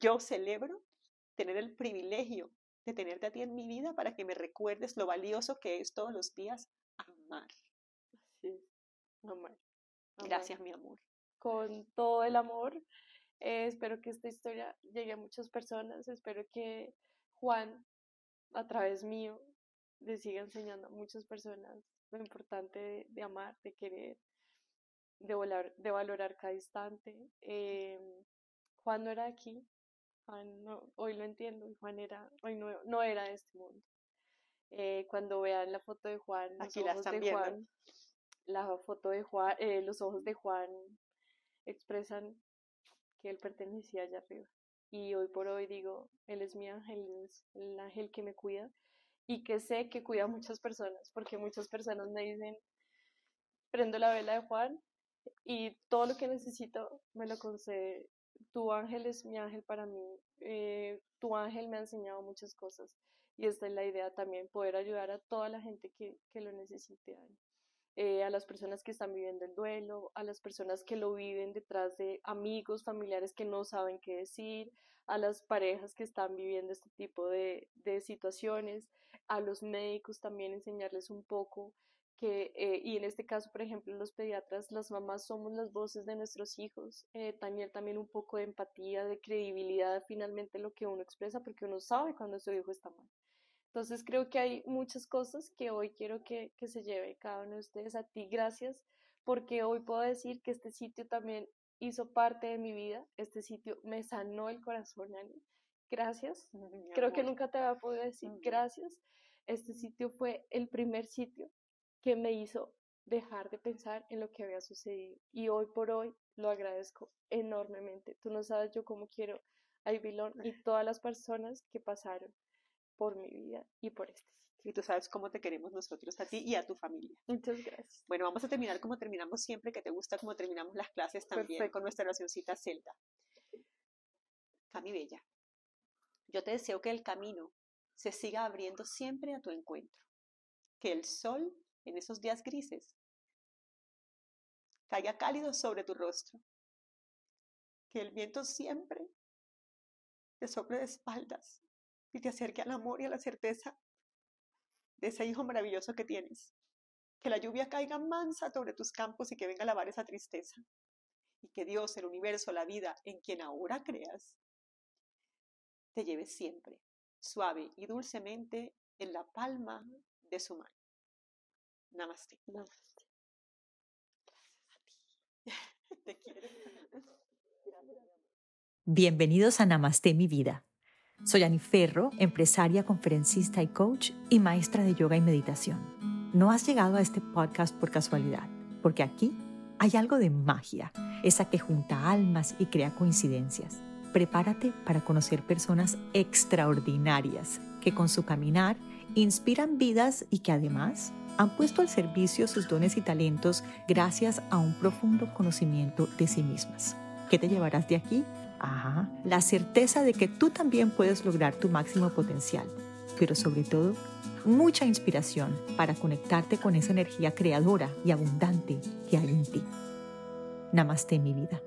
S1: yo celebro tener el privilegio de tenerte a ti en mi vida para que me recuerdes lo valioso que es todos los días amar.
S2: Así amar.
S1: Gracias, mi amor.
S2: Con todo el amor. Eh, espero que esta historia llegue a muchas personas. Espero que Juan, a través mío, le siga enseñando a muchas personas lo importante de, amar, de querer, de, volar, de valorar cada instante. Eh, Juan no era aquí, Juan no, hoy lo entiendo, Juan era, hoy no, no era de este mundo. Eh, cuando vean la foto de Juan,
S1: los ojos de Juan,
S2: la foto de Juan, eh, los ojos de Juan expresan que él pertenecía allá arriba. Y hoy por hoy digo, él es mi ángel, es el ángel que me cuida y que sé que cuida a muchas personas, porque muchas personas me dicen, prendo la vela de Juan y todo lo que necesito me lo concede tu ángel es mi ángel para mí, eh, tu ángel me ha enseñado muchas cosas y esta es la idea también, poder ayudar a toda la gente que, que lo necesite. Eh, a las personas que están viviendo el duelo, a las personas que lo viven detrás de amigos, familiares que no saben qué decir, a las parejas que están viviendo este tipo de, de situaciones, a los médicos también enseñarles un poco que, eh, y en este caso, por ejemplo, los pediatras, las mamás somos las voces de nuestros hijos, eh, también, también un poco de empatía, de credibilidad, finalmente lo que uno expresa, porque uno sabe cuando su hijo está mal. Entonces creo que hay muchas cosas que hoy quiero que, que se lleve cada uno de ustedes a ti. Gracias, porque hoy puedo decir que este sitio también hizo parte de mi vida, este sitio me sanó el corazón, Ani. Gracias. Creo que nunca te había podido decir gracias. Este sitio fue el primer sitio que me hizo dejar de pensar en lo que había sucedido. Y hoy por hoy lo agradezco enormemente. Tú no sabes yo cómo quiero a Ibilón y todas las personas que pasaron por mi vida y por este sitio.
S1: Y tú sabes cómo te queremos nosotros a ti y a tu familia.
S2: Muchas gracias.
S1: Bueno, vamos a terminar como terminamos siempre, que te gusta como terminamos las clases también con nuestra oracióncita celta. Cami Bella, yo te deseo que el camino se siga abriendo siempre a tu encuentro. Que el sol en esos días grises, caiga cálido sobre tu rostro. Que el viento siempre te sople de espaldas y te acerque al amor y a la certeza de ese hijo maravilloso que tienes. Que la lluvia caiga mansa sobre tus campos y que venga a lavar esa tristeza. Y que Dios, el universo, la vida en quien ahora creas, te lleve siempre, suave y dulcemente, en la palma de su mano. Namaste.
S2: Namaste.
S1: Te quiero.
S3: Bienvenidos a Namaste mi vida. Soy Ani Ferro, empresaria, conferencista y coach y maestra de yoga y meditación. No has llegado a este podcast por casualidad, porque aquí hay algo de magia, esa que junta almas y crea coincidencias. Prepárate para conocer personas extraordinarias que con su caminar inspiran vidas y que además han puesto al servicio sus dones y talentos gracias a un profundo conocimiento de sí mismas. ¿Qué te llevarás de aquí? Ajá, la certeza de que tú también puedes lograr tu máximo potencial, pero sobre todo, mucha inspiración para conectarte con esa energía creadora y abundante que hay en ti. Namaste mi vida.